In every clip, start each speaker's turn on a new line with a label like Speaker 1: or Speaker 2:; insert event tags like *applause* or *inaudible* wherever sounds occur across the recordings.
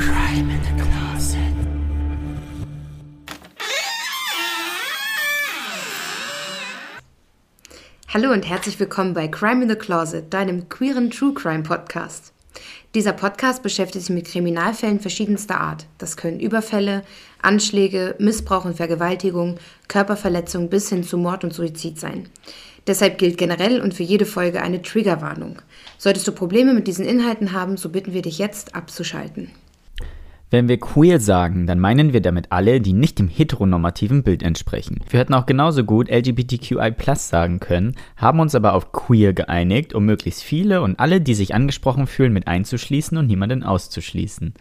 Speaker 1: Crime in the Closet.
Speaker 2: Hallo und herzlich willkommen bei Crime in the Closet, deinem queeren True Crime Podcast. Dieser Podcast beschäftigt sich mit Kriminalfällen verschiedenster Art. Das können Überfälle, Anschläge, Missbrauch und Vergewaltigung, Körperverletzung bis hin zu Mord und Suizid sein. Deshalb gilt generell und für jede Folge eine Triggerwarnung. Solltest du Probleme mit diesen Inhalten haben, so bitten wir dich jetzt abzuschalten.
Speaker 1: Wenn wir queer sagen, dann meinen wir damit alle, die nicht dem heteronormativen Bild entsprechen. Wir hätten auch genauso gut LGBTQI sagen können, haben uns aber auf queer geeinigt, um möglichst viele und alle, die sich angesprochen fühlen, mit einzuschließen und niemanden auszuschließen.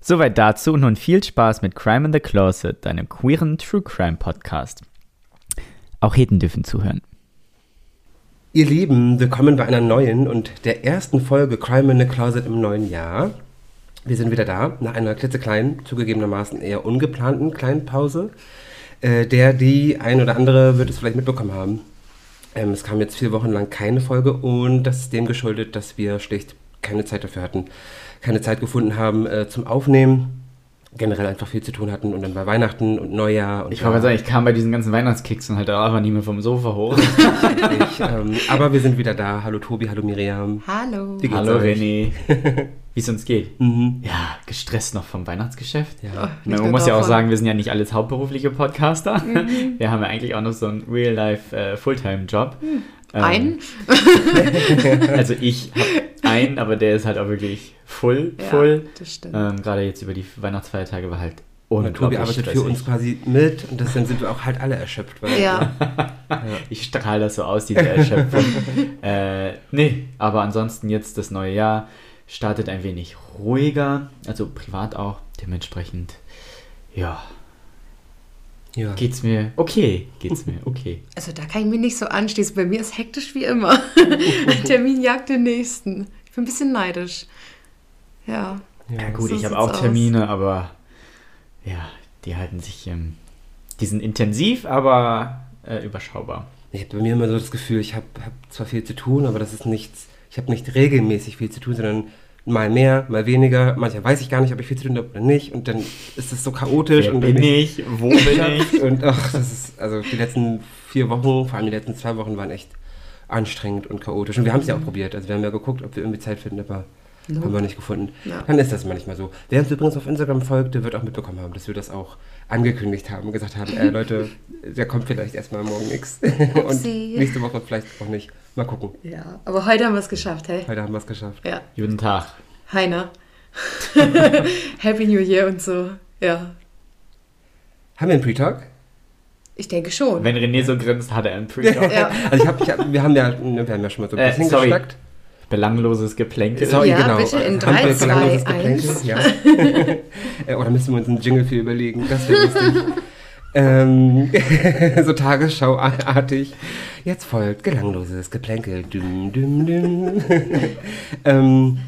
Speaker 1: Soweit dazu und nun viel Spaß mit Crime in the Closet, deinem queeren True Crime Podcast. Auch Heten dürfen zuhören.
Speaker 3: Ihr Lieben, willkommen bei einer neuen und der ersten Folge Crime in the Closet im neuen Jahr. Wir sind wieder da, nach einer klitzekleinen, zugegebenermaßen eher ungeplanten kleinen Pause, äh, der die ein oder andere wird es vielleicht mitbekommen haben. Ähm, es kam jetzt vier Wochen lang keine Folge und das ist dem geschuldet, dass wir schlicht keine Zeit dafür hatten, keine Zeit gefunden haben äh, zum Aufnehmen generell einfach viel zu tun hatten und dann war Weihnachten und Neujahr. Und
Speaker 1: ich wollte sagen, ich kam bei diesen ganzen Weihnachtskicks und halt auch einfach nie mehr vom Sofa hoch. *laughs*
Speaker 3: ich, ähm, aber wir sind wieder da. Hallo Tobi, hallo Miriam.
Speaker 2: Hallo.
Speaker 1: Hallo René. *laughs* Wie es uns geht. Mhm. Ja, gestresst noch vom Weihnachtsgeschäft. Ja. Oh, man muss ja auch sagen, wir sind ja nicht alles hauptberufliche Podcaster. Mhm. *laughs* Wir haben ja eigentlich auch noch so einen Real-Life äh, Fulltime-Job. Mhm.
Speaker 2: Ähm, Ein?
Speaker 1: also ich habe einen, aber der ist halt auch wirklich full, full. Ja, das stimmt. Ähm, Gerade jetzt über die Weihnachtsfeiertage war halt
Speaker 3: und Tobi arbeitet für uns quasi mit und deswegen sind wir auch halt alle erschöpft.
Speaker 2: Weil, ja. *laughs*
Speaker 1: ja. Ich strahle das so aus, diese Erschöpfung. *laughs* äh, nee, aber ansonsten jetzt das neue Jahr startet ein wenig ruhiger, also privat auch, dementsprechend, ja, ja. Geht's mir okay, geht's mir *laughs* okay.
Speaker 2: Also da kann ich mich nicht so anschließen. Bei mir ist hektisch wie immer. Ein Termin jagt den nächsten. Ich bin ein bisschen neidisch. Ja.
Speaker 1: Ja, gut, so ich habe auch Termine, aus. aber ja, die halten sich, ähm, die sind intensiv, aber äh, überschaubar.
Speaker 3: Ich habe bei mir immer so das Gefühl, ich habe hab zwar viel zu tun, aber das ist nichts, ich habe nicht regelmäßig viel zu tun, sondern mal mehr, mal weniger. Manchmal weiß ich gar nicht, ob ich viel zu tun habe oder nicht. Und dann ist es so chaotisch.
Speaker 1: Wer
Speaker 3: und
Speaker 1: bin ich? Wo bin ich? *laughs*
Speaker 3: Und ach, das ist, also die letzten vier Wochen, vor allem die letzten zwei Wochen, waren echt anstrengend und chaotisch. Und wir haben es ja auch probiert. Also wir haben ja geguckt, ob wir irgendwie Zeit finden, aber no. haben wir nicht gefunden. Ja. Dann ist das manchmal so. Wer uns übrigens auf Instagram folgt, der wird auch mitbekommen haben, dass wir das auch angekündigt haben und gesagt haben, äh, *laughs* Leute, der kommt vielleicht erstmal morgen nichts. *laughs* und nächste Woche vielleicht auch nicht. Mal gucken.
Speaker 2: Ja, aber heute haben wir es geschafft, hey?
Speaker 3: Heute haben wir es geschafft.
Speaker 2: Ja.
Speaker 1: Guten Tag.
Speaker 2: Heiner. *laughs* Happy New Year und so, ja.
Speaker 3: Haben wir einen Pre-Talk?
Speaker 2: Ich denke schon.
Speaker 1: Wenn René so grinst, hat er einen Pre-Talk.
Speaker 3: ja. Also ich hab, ich hab, wir, haben ja, wir haben ja schon mal so ein
Speaker 1: äh, bisschen äh, sorry. geschnackt. Belangloses Geplänkel.
Speaker 3: Sorry,
Speaker 2: ja,
Speaker 3: genau.
Speaker 2: bitte in 3, 2, 1.
Speaker 3: Ja. *laughs* *laughs* Äh, oder müssen wir uns einen Jingle für überlegen? Das wäre lustig. ähm, *laughs* so Tagesschauartig. Jetzt folgt gelangloses Geplänkel. Düm, düm, düm. ähm,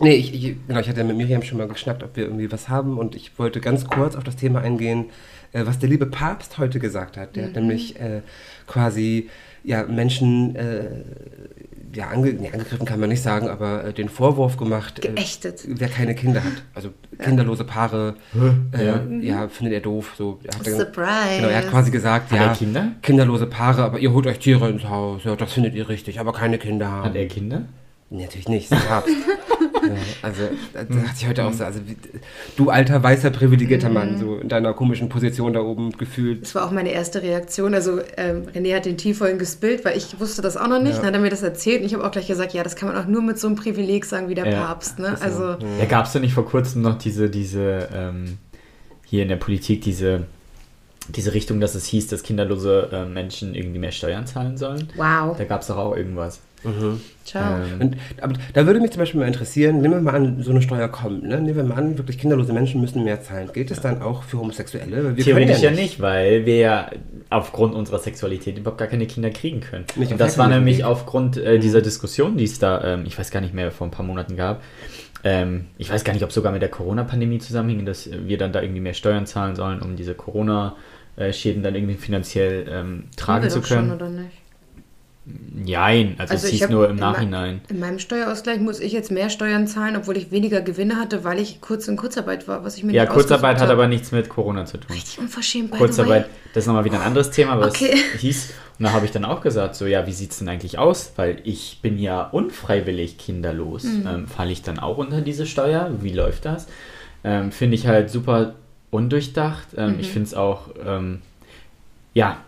Speaker 3: Nee, ich, ich, genau, ich hatte mit Miriam schon mal geschnackt, ob wir irgendwie was haben und ich wollte ganz kurz auf das Thema eingehen, äh, was der liebe Papst heute gesagt hat. Der mhm. hat nämlich äh, quasi ja, Menschen äh, ja, ange, nee, angegriffen kann man nicht sagen, aber äh, den Vorwurf gemacht,
Speaker 2: äh, Geächtet.
Speaker 3: wer keine Kinder hat. Also kinderlose Paare, äh, ja. ja. findet er doof. So, er
Speaker 2: hat Surprise.
Speaker 3: Genau, er hat quasi gesagt,
Speaker 1: hat
Speaker 3: ja,
Speaker 1: Kinder?
Speaker 3: kinderlose Paare, aber ihr holt euch Tiere ins Haus, ja, das findet ihr richtig, aber keine Kinder haben.
Speaker 1: Hat er Kinder?
Speaker 3: Nee, natürlich nicht, ist Papst. *laughs* Also, das hat sich heute auch so, also wie, du alter, weißer, privilegierter Mann, so in deiner komischen Position da oben gefühlt.
Speaker 2: Das war auch meine erste Reaktion. Also, ähm, René hat den Tiefholm gespillt, weil ich wusste das auch noch nicht. Ja. Dann hat er mir das erzählt und ich habe auch gleich gesagt, ja, das kann man auch nur mit so einem Privileg sagen wie der ja, Papst. Ne? Also,
Speaker 1: ja, gab es da nicht vor kurzem noch diese, diese ähm, hier in der Politik, diese diese Richtung, dass es hieß, dass kinderlose äh, Menschen irgendwie mehr Steuern zahlen sollen.
Speaker 2: Wow.
Speaker 1: Da gab es doch auch irgendwas.
Speaker 3: Mhm. Ciao. Ähm, und, aber da würde mich zum Beispiel mal interessieren, nehmen wir mal an, so eine Steuer kommt, ne? nehmen wir mal an, wirklich kinderlose Menschen müssen mehr zahlen. Gilt das dann auch für Homosexuelle?
Speaker 1: Wir Theoretisch ja nicht. ja nicht, weil wir ja aufgrund unserer Sexualität überhaupt gar keine Kinder kriegen können. Nicht und das war nämlich geht. aufgrund äh, dieser mhm. Diskussion, die es da, ähm, ich weiß gar nicht mehr, vor ein paar Monaten gab. Ähm, ich weiß gar nicht, ob es sogar mit der Corona-Pandemie zusammenhing, dass wir dann da irgendwie mehr Steuern zahlen sollen, um diese Corona- Schäden dann irgendwie finanziell ähm, tragen zu können. Schon, oder nicht? Jein, also,
Speaker 2: Also
Speaker 1: es hieß nur im Nachhinein.
Speaker 2: In meinem Steuerausgleich muss ich jetzt mehr Steuern zahlen, obwohl ich weniger Gewinne hatte, weil ich kurz in Kurzarbeit war, was ich mir
Speaker 1: Ja,
Speaker 2: nicht
Speaker 1: Kurzarbeit hat aber nichts mit Corona zu tun.
Speaker 2: Richtig unverschämt, by
Speaker 1: Kurzarbeit, das ist nochmal wieder ein anderes Thema, aber
Speaker 2: Okay.
Speaker 1: es *laughs* hieß, und da habe ich dann auch gesagt, so, ja, wie sieht es denn eigentlich aus? Weil ich bin ja unfreiwillig kinderlos.
Speaker 2: Mhm.
Speaker 1: Ähm, Falle ich dann auch unter diese Steuer? Wie läuft das? Ähm, finde ich halt super undurchdacht. Ähm,
Speaker 2: Mhm.
Speaker 1: Ich finde es auch, ähm, ja,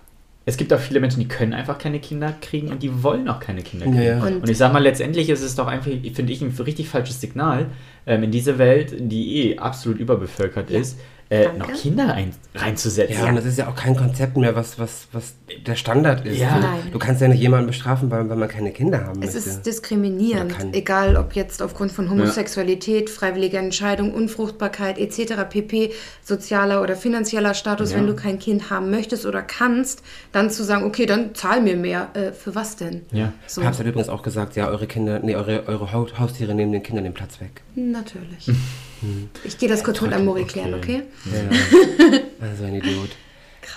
Speaker 1: es gibt auch viele Menschen, die können einfach keine Kinder kriegen und die wollen auch keine Kinder kriegen.
Speaker 3: Ja.
Speaker 2: Und-
Speaker 1: Und ich sag mal, letztendlich ist es doch einfach, finde ich, ein richtig falsches Signal, ähm, in diese Welt, die eh absolut überbevölkert
Speaker 2: Ja.
Speaker 1: ist, äh, noch Kinder ein, reinzusetzen.
Speaker 3: Ja, und das ist ja auch kein Konzept mehr, was, was, was der Standard ist.
Speaker 1: Ja.
Speaker 2: Nein.
Speaker 3: Du kannst ja nicht jemanden bestrafen, weil, weil man keine Kinder haben
Speaker 2: Es
Speaker 3: möchte.
Speaker 2: ist diskriminierend, egal ob jetzt aufgrund von Homosexualität, freiwilliger Entscheidung, Unfruchtbarkeit etc. pp, sozialer oder finanzieller Status,
Speaker 1: Ja.
Speaker 2: wenn du kein Kind haben möchtest oder kannst, dann zu sagen, okay, dann zahl mir mehr. Äh, für was denn?
Speaker 1: Ja.
Speaker 2: So,
Speaker 3: Papst hat übrigens auch gesagt, ja, eure Kinder, nee, eure, eure Haustiere nehmen den Kindern den Platz weg.
Speaker 2: natürlich. *laughs* ich gehe das kurz mit Amori klären, okay?
Speaker 3: Also *laughs* ein Idiot.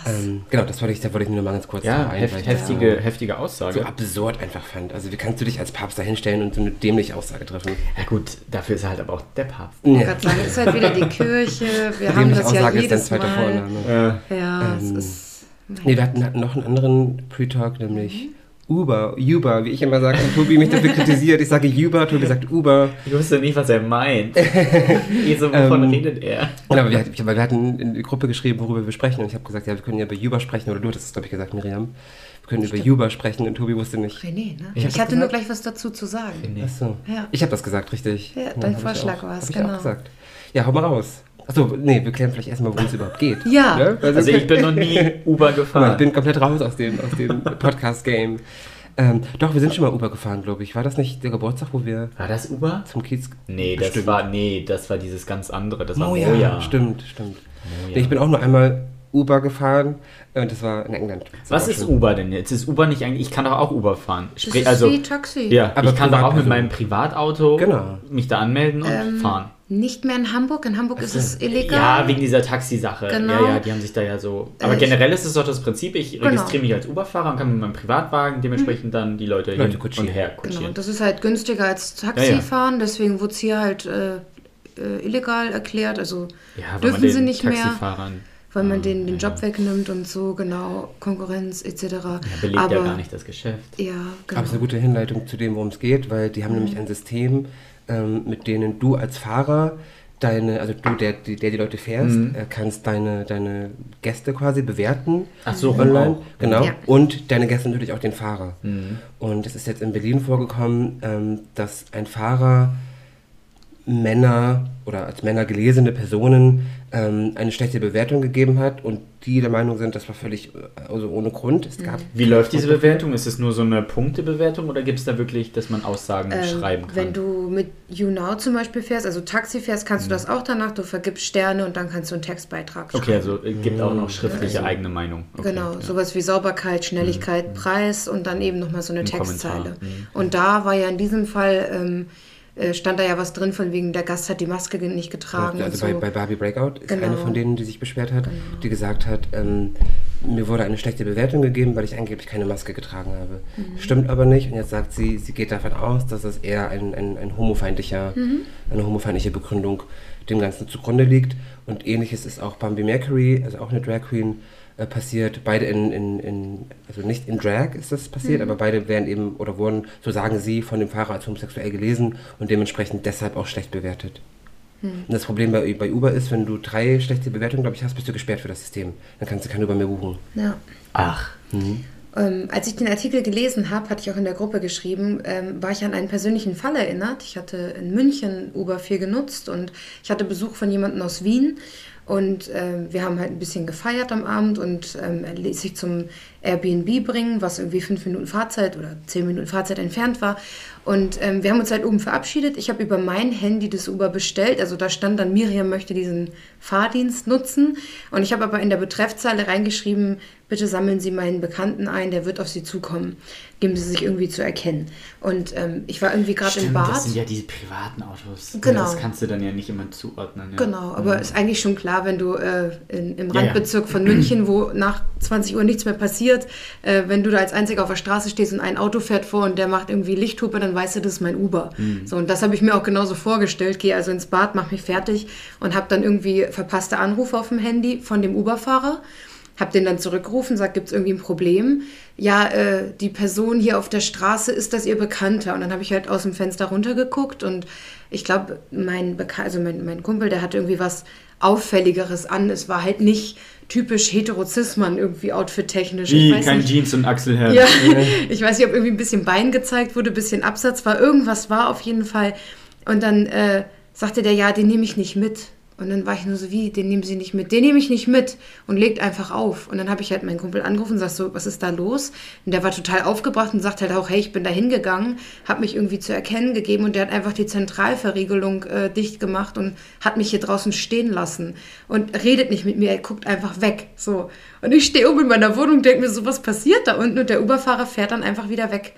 Speaker 3: Ähm, genau, das wollte ich, da wollte ich nur mal ganz kurz
Speaker 1: Ja,
Speaker 3: drauf ein,
Speaker 1: heft,
Speaker 3: weil ich
Speaker 1: heftige,
Speaker 3: das
Speaker 1: heftige Aussage.
Speaker 3: so, absurd einfach fand. Also wie kannst du dich als Papst da hinstellen und so eine dämliche Aussage treffen?
Speaker 1: ja gut, dafür ist er halt aber auch der Papst.
Speaker 2: Ich
Speaker 3: Ja.
Speaker 2: wollte gerade sagen, es ist halt wieder die *laughs* Kirche. Wir haben
Speaker 3: Dämliche
Speaker 2: das ja
Speaker 3: Aussage ist dein
Speaker 2: jedes
Speaker 3: zweiter
Speaker 2: Mal.
Speaker 3: Vorname.
Speaker 2: Ja, es
Speaker 3: Ähm,
Speaker 2: ist.
Speaker 3: Nee, wir hatten, hatten noch einen anderen Pre-Talk, nämlich Uber, Uber, wie ich immer sage. Und Tobi mich dafür kritisiert. Ich sage Uber, Tobi sagt Uber.
Speaker 1: Ich wusste nicht, was er meint. *laughs* Wieso, wovon
Speaker 3: Ähm,
Speaker 1: redet er?
Speaker 3: Genau, aber wir, wir hatten in die Gruppe geschrieben, worüber wir sprechen. Und ich habe gesagt, ja, wir können ja über Uber sprechen. Oder du hattest es, glaube ich, gesagt, Miriam. Wir können über Uber sprechen. Und Tobi wusste nicht.
Speaker 2: René, ne?
Speaker 3: Ich
Speaker 2: Ich, hatte nur
Speaker 3: gesagt.
Speaker 2: gleich was dazu zu sagen.
Speaker 1: Nee.
Speaker 3: Achso.
Speaker 2: Ja.
Speaker 3: Ich habe das gesagt, richtig.
Speaker 2: Ja,
Speaker 3: Ja,
Speaker 2: dein Vorschlag
Speaker 3: auch-
Speaker 2: war's,
Speaker 3: hab ich
Speaker 2: genau.
Speaker 3: auch gesagt. Ja, hau mal raus. Achso, nee, wir klären vielleicht erstmal, worum es überhaupt geht.
Speaker 2: Ja.
Speaker 3: Ne?
Speaker 1: Also ich bin noch nie Uber gefahren.
Speaker 3: ich bin komplett raus aus dem, aus dem *laughs* Podcast-Game. Ähm, doch, wir sind schon mal Uber gefahren, glaube ich. War das nicht der Geburtstag, wo wir
Speaker 1: war das Uber?
Speaker 3: zum Kiez...
Speaker 1: Nee, das
Speaker 3: Bestimmt.
Speaker 1: war nee, das war dieses ganz andere. Das war
Speaker 3: Oh
Speaker 1: Moja.
Speaker 3: ja, stimmt, stimmt.
Speaker 1: Moja.
Speaker 3: Nee, ich bin auch nur einmal Uber gefahren äh, und das war in England. Das
Speaker 1: Was ist
Speaker 3: schön.
Speaker 1: Uber denn jetzt? Ist Uber nicht eigentlich? Ich kann doch auch Uber fahren.
Speaker 2: Das
Speaker 1: Sprich,
Speaker 2: ist
Speaker 1: also
Speaker 2: wie Taxi.
Speaker 1: ja,
Speaker 3: Aber
Speaker 1: ich kann doch auch mit meinem Privatauto
Speaker 3: Genau.
Speaker 1: mich da anmelden und
Speaker 2: Ähm,
Speaker 1: fahren.
Speaker 2: Nicht mehr in Hamburg. In Hamburg ist es illegal.
Speaker 1: Ja, wegen dieser Taxisache.
Speaker 2: Genau.
Speaker 1: Ja, ja, die haben sich da ja so. Aber
Speaker 2: Äh,
Speaker 1: generell ist es doch das Prinzip, ich
Speaker 2: Genau.
Speaker 1: registriere mich als Uber-Fahrer und kann mit meinem Privatwagen dementsprechend dann die Leute,
Speaker 3: Leute
Speaker 1: hin
Speaker 3: kutschieren.
Speaker 1: und her
Speaker 2: Genau,
Speaker 1: kutschieren.
Speaker 2: das ist halt günstiger als Taxi
Speaker 1: Ja, ja.
Speaker 2: fahren, deswegen wurde es hier halt äh, äh, illegal erklärt. Also
Speaker 1: ja, weil
Speaker 2: dürfen
Speaker 1: man
Speaker 2: sie nicht mehr,
Speaker 1: Taxifahrern
Speaker 2: weil man den, den Job wegnimmt und so, genau, Konkurrenz etc.
Speaker 1: ja, belegt
Speaker 2: Aber
Speaker 1: ja gar nicht das Geschäft.
Speaker 2: ja, genau.
Speaker 3: Aber es ist eine gute Hinleitung zu dem, worum es geht, weil die haben nämlich ein System, ähm, mit denen du als Fahrer deine, also du, der, die- der die Leute fährst,
Speaker 1: Mhm.
Speaker 3: äh, kannst deine, deine Gäste quasi bewerten.
Speaker 1: Ach so,
Speaker 3: online.
Speaker 1: auch.
Speaker 3: Genau.
Speaker 2: Ja.
Speaker 3: Und deine Gäste natürlich auch den Fahrer.
Speaker 1: Mhm.
Speaker 3: Und es ist jetzt in Berlin vorgekommen, ähm, dass ein Fahrer Männer oder als Männer gelesene Personen ähm, eine schlechte Bewertung gegeben hat und die der Meinung sind, das war völlig äh, also ohne Grund. Es gab
Speaker 1: Wie läuft diese Bewertung? Ist es nur so eine Punktebewertung oder gibt es da wirklich, dass man Aussagen
Speaker 2: Ähm,
Speaker 1: schreiben kann?
Speaker 2: Wenn du mit YouNow zum Beispiel fährst, also Taxi fährst, kannst du das auch danach. Du vergibst Sterne und dann kannst du einen Textbeitrag schreiben.
Speaker 1: okay, also es gibt auch noch schriftliche eigene Meinung. Okay,
Speaker 2: genau,
Speaker 1: ja.
Speaker 2: sowas wie Sauberkeit, Schnelligkeit, Preis und dann eben nochmal so eine
Speaker 1: Ein
Speaker 2: Textzeile.
Speaker 1: Mhm.
Speaker 2: Und da war ja in diesem Fall, ähm, äh, stand da ja was drin von wegen, der Gast hat die Maske nicht getragen
Speaker 3: Also
Speaker 2: und
Speaker 3: bei,
Speaker 2: so.
Speaker 3: bei Barbie Breakout ist
Speaker 2: Genau.
Speaker 3: eine von denen, die sich beschwert hat, die gesagt hat, ähm, mir wurde eine schlechte Bewertung gegeben, weil ich angeblich keine Maske getragen habe.
Speaker 2: Mhm.
Speaker 3: Stimmt aber nicht. Und jetzt sagt sie, sie geht davon aus, dass es eher ein, ein, ein homofeindlicher,
Speaker 2: Mhm.
Speaker 3: eine homofeindliche Begründung dem Ganzen zugrunde liegt. Und ähnliches ist auch Bambi Mercury, also auch eine Drag Queen, äh, passiert. Beide in, in, in, also nicht in Drag ist das passiert, aber beide werden eben oder wurden, so sagen sie, von dem Fahrer als homosexuell gelesen und dementsprechend deshalb auch schlecht bewertet. Und das Problem bei, bei Uber ist, wenn du drei schlechte Bewertungen, glaube ich, hast, bist du gesperrt für das System. Dann kannst du kein Uber mehr buchen.
Speaker 2: ja.
Speaker 1: Ach,
Speaker 2: Ähm, als ich den Artikel gelesen habe, hatte ich auch in der Gruppe geschrieben, ähm, war ich an einen persönlichen Fall erinnert. Ich hatte in München Uber viel genutzt und ich hatte Besuch von jemandem aus Wien. Und ähm, wir haben halt ein bisschen gefeiert am Abend und ähm, er ließ sich zum Airbnb bringen, was irgendwie fünf Minuten Fahrzeit oder zehn Minuten Fahrzeit entfernt war. Und ähm, wir haben uns halt oben verabschiedet. Ich habe über mein Handy das Uber bestellt. Also da stand dann, Miriam möchte diesen Fahrdienst nutzen. Und ich habe aber in der Betreffzeile reingeschrieben, bitte sammeln Sie meinen Bekannten ein, der wird auf Sie zukommen. Geben Sie sich irgendwie zu erkennen. Und ähm, ich war irgendwie gerade im Bad.
Speaker 1: das sind ja diese privaten Autos.
Speaker 2: Genau.
Speaker 1: Das kannst du dann ja nicht immer zuordnen. Ja.
Speaker 2: Genau, aber ist eigentlich schon klar, wenn du äh, in, im
Speaker 1: Ja, ja.
Speaker 2: Randbezirk von München, wo nach 20 Uhr nichts mehr passiert, äh, wenn du da als Einziger auf der Straße stehst und ein Auto fährt vor und der macht irgendwie Lichthupe, dann weißt du, das ist mein Uber.
Speaker 1: Mhm.
Speaker 2: So, und das habe ich mir auch genauso vorgestellt. Gehe also ins Bad, mach mich fertig und habe dann irgendwie verpasste Anrufe auf dem Handy von dem Uber-Fahrer. Hab den dann zurückgerufen, sagt, gibt es irgendwie ein Problem? Ja, äh, die Person hier auf der Straße, ist das ihr Bekannter? Und dann habe ich halt aus dem Fenster runtergeguckt und ich glaube, mein, Beka also mein, mein Kumpel, der hatte irgendwie was Auffälligeres an. Es war halt nicht typisch heterozisman irgendwie outfit-technisch. Ich
Speaker 1: Wie,
Speaker 2: weiß
Speaker 1: kein
Speaker 2: nicht.
Speaker 1: Jeans und Achselhemd.
Speaker 2: Ja, *laughs* ich weiß nicht, ob irgendwie ein bisschen Bein gezeigt wurde, ein bisschen Absatz war, irgendwas war auf jeden Fall. Und dann äh, sagte der, ja, den nehme ich nicht mit. Und dann war ich nur so, wie, den nehmen Sie nicht mit? Den nehme ich nicht mit und legt einfach auf. Und dann habe ich halt meinen Kumpel angerufen und sag so, was ist da los? Und der war total aufgebracht und sagt halt auch, hey, ich bin da hingegangen, habe mich irgendwie zu erkennen gegeben und der hat einfach die Zentralverriegelung äh, dicht gemacht und hat mich hier draußen stehen lassen und redet nicht mit mir, er guckt einfach weg. So. Und ich stehe oben in meiner Wohnung denke mir so, was passiert da unten? Und der Uberfahrer fährt dann einfach wieder weg.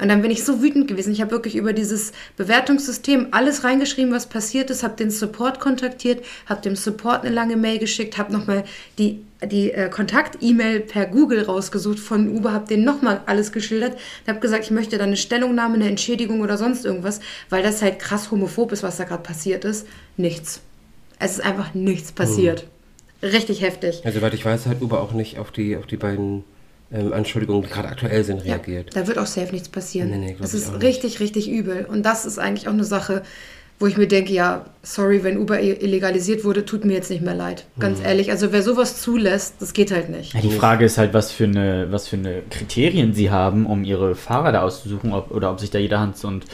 Speaker 2: Und dann bin ich so wütend gewesen. Ich habe wirklich über dieses Bewertungssystem alles reingeschrieben, was passiert ist, habe den Support kontaktiert, habe dem Support eine lange Mail geschickt, habe nochmal die, die äh, Kontakt-E-Mail per Google rausgesucht von Uber, habe denen nochmal alles geschildert, habe gesagt, ich möchte da eine Stellungnahme, eine Entschädigung oder sonst irgendwas, weil das halt krass homophob ist, was da gerade passiert ist. Nichts. Es ist einfach nichts passiert. Richtig heftig.
Speaker 3: Ja, soweit ich weiß, hat Uber auch nicht auf die, auf die beiden ähm, Anschuldigungen, die gerade aktuell sind,
Speaker 2: Ja,
Speaker 3: reagiert.
Speaker 2: da wird auch safe nichts passieren.
Speaker 3: Nee, nee, ich
Speaker 2: ist richtig, richtig übel. Und das ist eigentlich auch eine Sache, wo ich mir denke, ja, sorry, wenn Uber illegalisiert wurde, tut mir jetzt nicht mehr leid. Ganz
Speaker 3: Mhm.
Speaker 2: ehrlich. Also wer sowas zulässt, das geht halt nicht.
Speaker 1: Ja, die Frage ist halt, was für eine, was für eine Kriterien sie haben, um ihre Fahrer da auszusuchen, ob, oder ob sich da jeder Hans und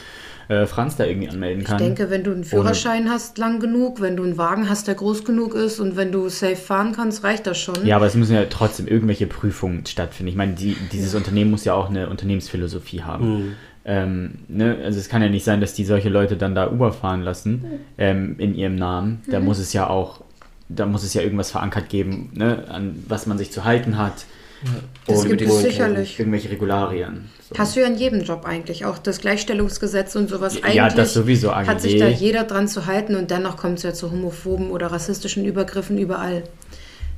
Speaker 1: äh, Franz da irgendwie anmelden
Speaker 2: Ich
Speaker 1: kann.
Speaker 2: denke, wenn du einen Führerschein hast, lang genug, wenn du einen Wagen hast, der groß genug ist und wenn du safe fahren kannst, reicht das schon.
Speaker 1: Ja, aber es müssen ja trotzdem irgendwelche Prüfungen stattfinden. Ich meine, die, dieses Unternehmen muss ja auch eine Unternehmensphilosophie haben. Ähm, ne? Also es kann ja nicht sein, dass die solche Leute dann da Uber fahren lassen ähm, in ihrem Namen. Da muss es ja auch, da muss es ja irgendwas verankert geben, ne? an was man sich zu halten hat.
Speaker 2: das
Speaker 1: Und
Speaker 2: gibt es sicherlich.
Speaker 1: irgendwelche Regularien. So.
Speaker 2: Hast du ja in jedem Job eigentlich, auch das Gleichstellungsgesetz und sowas.
Speaker 1: Ja,
Speaker 2: eigentlich
Speaker 1: das sowieso,
Speaker 2: hat sich da jeder dran zu halten und dennoch kommt es ja zu homophoben oder rassistischen Übergriffen überall.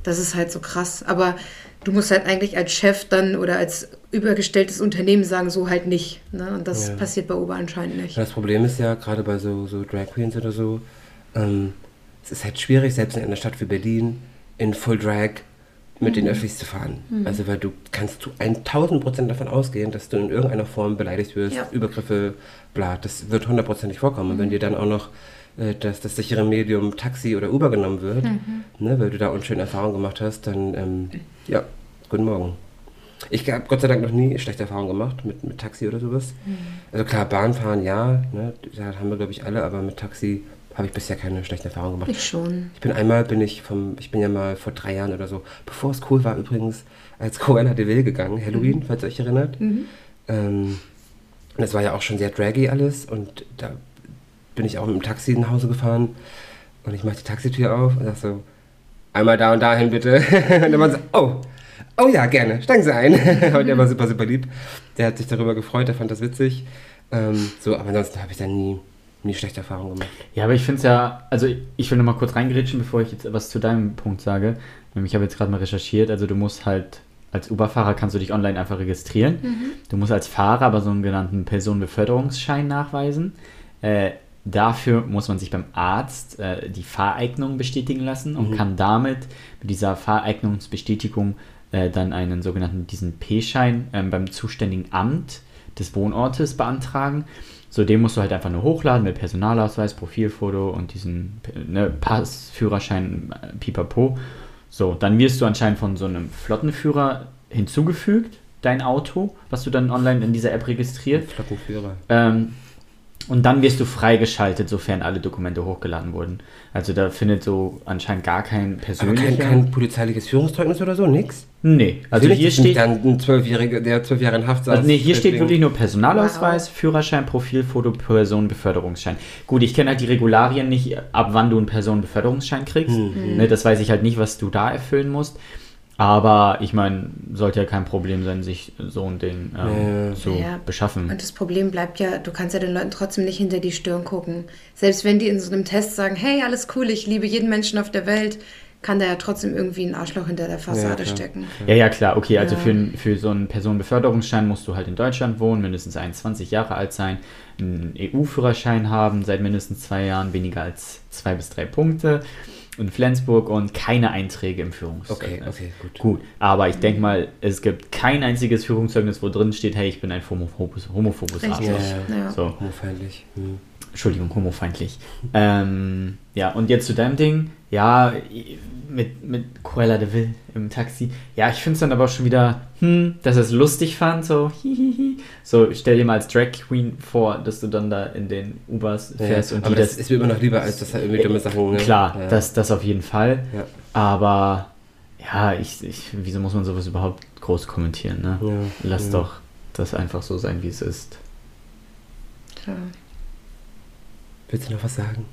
Speaker 2: Das ist halt so krass. Aber du musst halt eigentlich als Chef dann oder als übergestelltes Unternehmen sagen, so halt nicht. Ne? Und das
Speaker 3: Ja.
Speaker 2: passiert bei Uber anscheinend nicht.
Speaker 3: Das Problem ist ja, gerade bei so, so Drag Queens oder so, ähm, es ist halt schwierig, selbst in einer Stadt wie Berlin, in Full Drag mit den Öffis zu fahren. Also weil du kannst zu 1000 Prozent davon ausgehen, dass du in irgendeiner Form beleidigt wirst,
Speaker 2: Ja.
Speaker 3: Übergriffe, bla, das wird hundertprozentig vorkommen. Und wenn dir dann auch noch äh, das, das sichere Medium Taxi oder Uber genommen wird, ne, weil du da unschöne Erfahrungen gemacht hast, dann, ähm, ja, guten Morgen. Ich habe Gott sei Dank noch nie schlechte Erfahrungen gemacht mit, mit Taxi oder sowas. Also klar, Bahnfahren ja, ne, da haben wir glaube ich alle, aber mit Taxi habe ich bisher keine schlechten Erfahrungen gemacht.
Speaker 2: Ich schon.
Speaker 3: Ich bin einmal, bin ich vom, ich bin ja mal vor drei Jahren oder so, bevor es cool war übrigens, als Cruella de Vil gegangen, Halloween, falls ihr euch erinnert. Ähm, und das war ja auch schon sehr draggy alles und da bin ich auch mit dem Taxi nach Hause gefahren und ich mache die Taxitür auf und sag so, einmal da und dahin bitte. *laughs* und dann war so, oh, oh ja, gerne, steigen Sie ein. *laughs* und der war super, super lieb. Der hat sich darüber gefreut, der fand das witzig. Ähm, so, aber ansonsten habe ich da nie, nie schlechte Erfahrungen gemacht.
Speaker 1: Ja, aber ich finde es ja, also ich will nochmal kurz reingerätschen, bevor ich jetzt was zu deinem Punkt sage. Ähm, Ich habe jetzt gerade mal recherchiert, also du musst halt, als Uber-Fahrer kannst du dich online einfach registrieren. Du musst als Fahrer aber so einen genannten Personenbeförderungsschein nachweisen. Äh, dafür muss man sich beim Arzt äh, die Fahreignung bestätigen lassen und kann damit mit dieser Fahreignungsbestätigung äh, dann einen sogenannten, diesen P-Schein ähm, beim zuständigen Amt des Wohnortes beantragen. So, den musst du halt einfach nur hochladen mit Personalausweis, Profilfoto und diesen ne, Pass, Führerschein, äh, pipapo. So, dann wirst du anscheinend von so einem Flottenführer hinzugefügt, dein Auto, was du dann online in dieser App registriert.
Speaker 3: Flottenführer.
Speaker 1: Ähm, und dann wirst du freigeschaltet, sofern alle Dokumente hochgeladen wurden. Also da findet so anscheinend gar kein
Speaker 3: Aber
Speaker 1: persönlicher...
Speaker 3: kein, kein polizeiliches Führungszeugnis oder so, nix?
Speaker 1: nee, also
Speaker 3: Natürlich
Speaker 1: hier steht...
Speaker 3: dann ein Zwölfjähriger, der zwölf Jahre in Haft saß.
Speaker 1: Also nee, hier steht wirklich nur Personalausweis, Führerschein, Profilfoto, Personenbeförderungsschein. Gut, ich kenne halt die Regularien nicht, ab wann du einen Personenbeförderungsschein kriegst.
Speaker 3: Mhm.
Speaker 1: Ne, das weiß ich halt nicht, was du da erfüllen musst. Aber ich meine, sollte ja kein Problem sein, sich so ein Ding ähm,
Speaker 3: Ja.
Speaker 1: zu
Speaker 2: Ja.
Speaker 1: beschaffen.
Speaker 2: Und das Problem bleibt ja, du kannst ja den Leuten trotzdem nicht hinter die Stirn gucken. Selbst wenn die in so einem Test sagen, hey, alles cool, ich liebe jeden Menschen auf der Welt, kann da ja trotzdem irgendwie ein Arschloch hinter der Fassade
Speaker 3: klar.
Speaker 2: stecken.
Speaker 1: Ja, ja, klar. Okay, also
Speaker 2: Ja.
Speaker 1: für, für so einen Personenbeförderungsschein musst du halt in Deutschland wohnen, mindestens 21 Jahre alt sein, einen EU-Führerschein haben, seit mindestens zwei Jahren, weniger als zwei bis drei Punkte in Flensburg und keine Einträge im Führungszeugnis.
Speaker 3: Okay, okay, gut.
Speaker 1: Gut, aber ich denke mal, es gibt kein einziges Führungszeugnis, wo drin steht, hey, ich bin ein homophobes, homophobes
Speaker 2: Richtig.
Speaker 1: Arschloch.
Speaker 3: Ja,
Speaker 2: Ja.
Speaker 1: So,
Speaker 3: Homofeindlich. Hm.
Speaker 1: Entschuldigung, homofeindlich. Ähm, ja, und jetzt zu deinem Ding. Ja, mit, mit Cruella de Vil im Taxi. Ja, ich finde es dann aber auch schon wieder, hm, dass er es lustig fand, so, hihihi. So, stell dir mal als Drag Queen vor, dass du dann da in den Ubers
Speaker 3: Ja,
Speaker 1: fährst und
Speaker 3: aber
Speaker 1: die
Speaker 3: das
Speaker 1: das.
Speaker 3: ist mir immer noch lieber, als dass er irgendwie dumme Sachen. Ne?
Speaker 1: Klar,
Speaker 3: ja.
Speaker 1: das, das auf jeden Fall.
Speaker 3: Ja.
Speaker 1: Aber ja, ich, ich, wieso muss man sowas überhaupt groß kommentieren, ne?
Speaker 3: Ja,
Speaker 1: Lass
Speaker 3: ja.
Speaker 1: doch das einfach so sein, wie es ist.
Speaker 2: Tja.
Speaker 3: Willst du noch was sagen?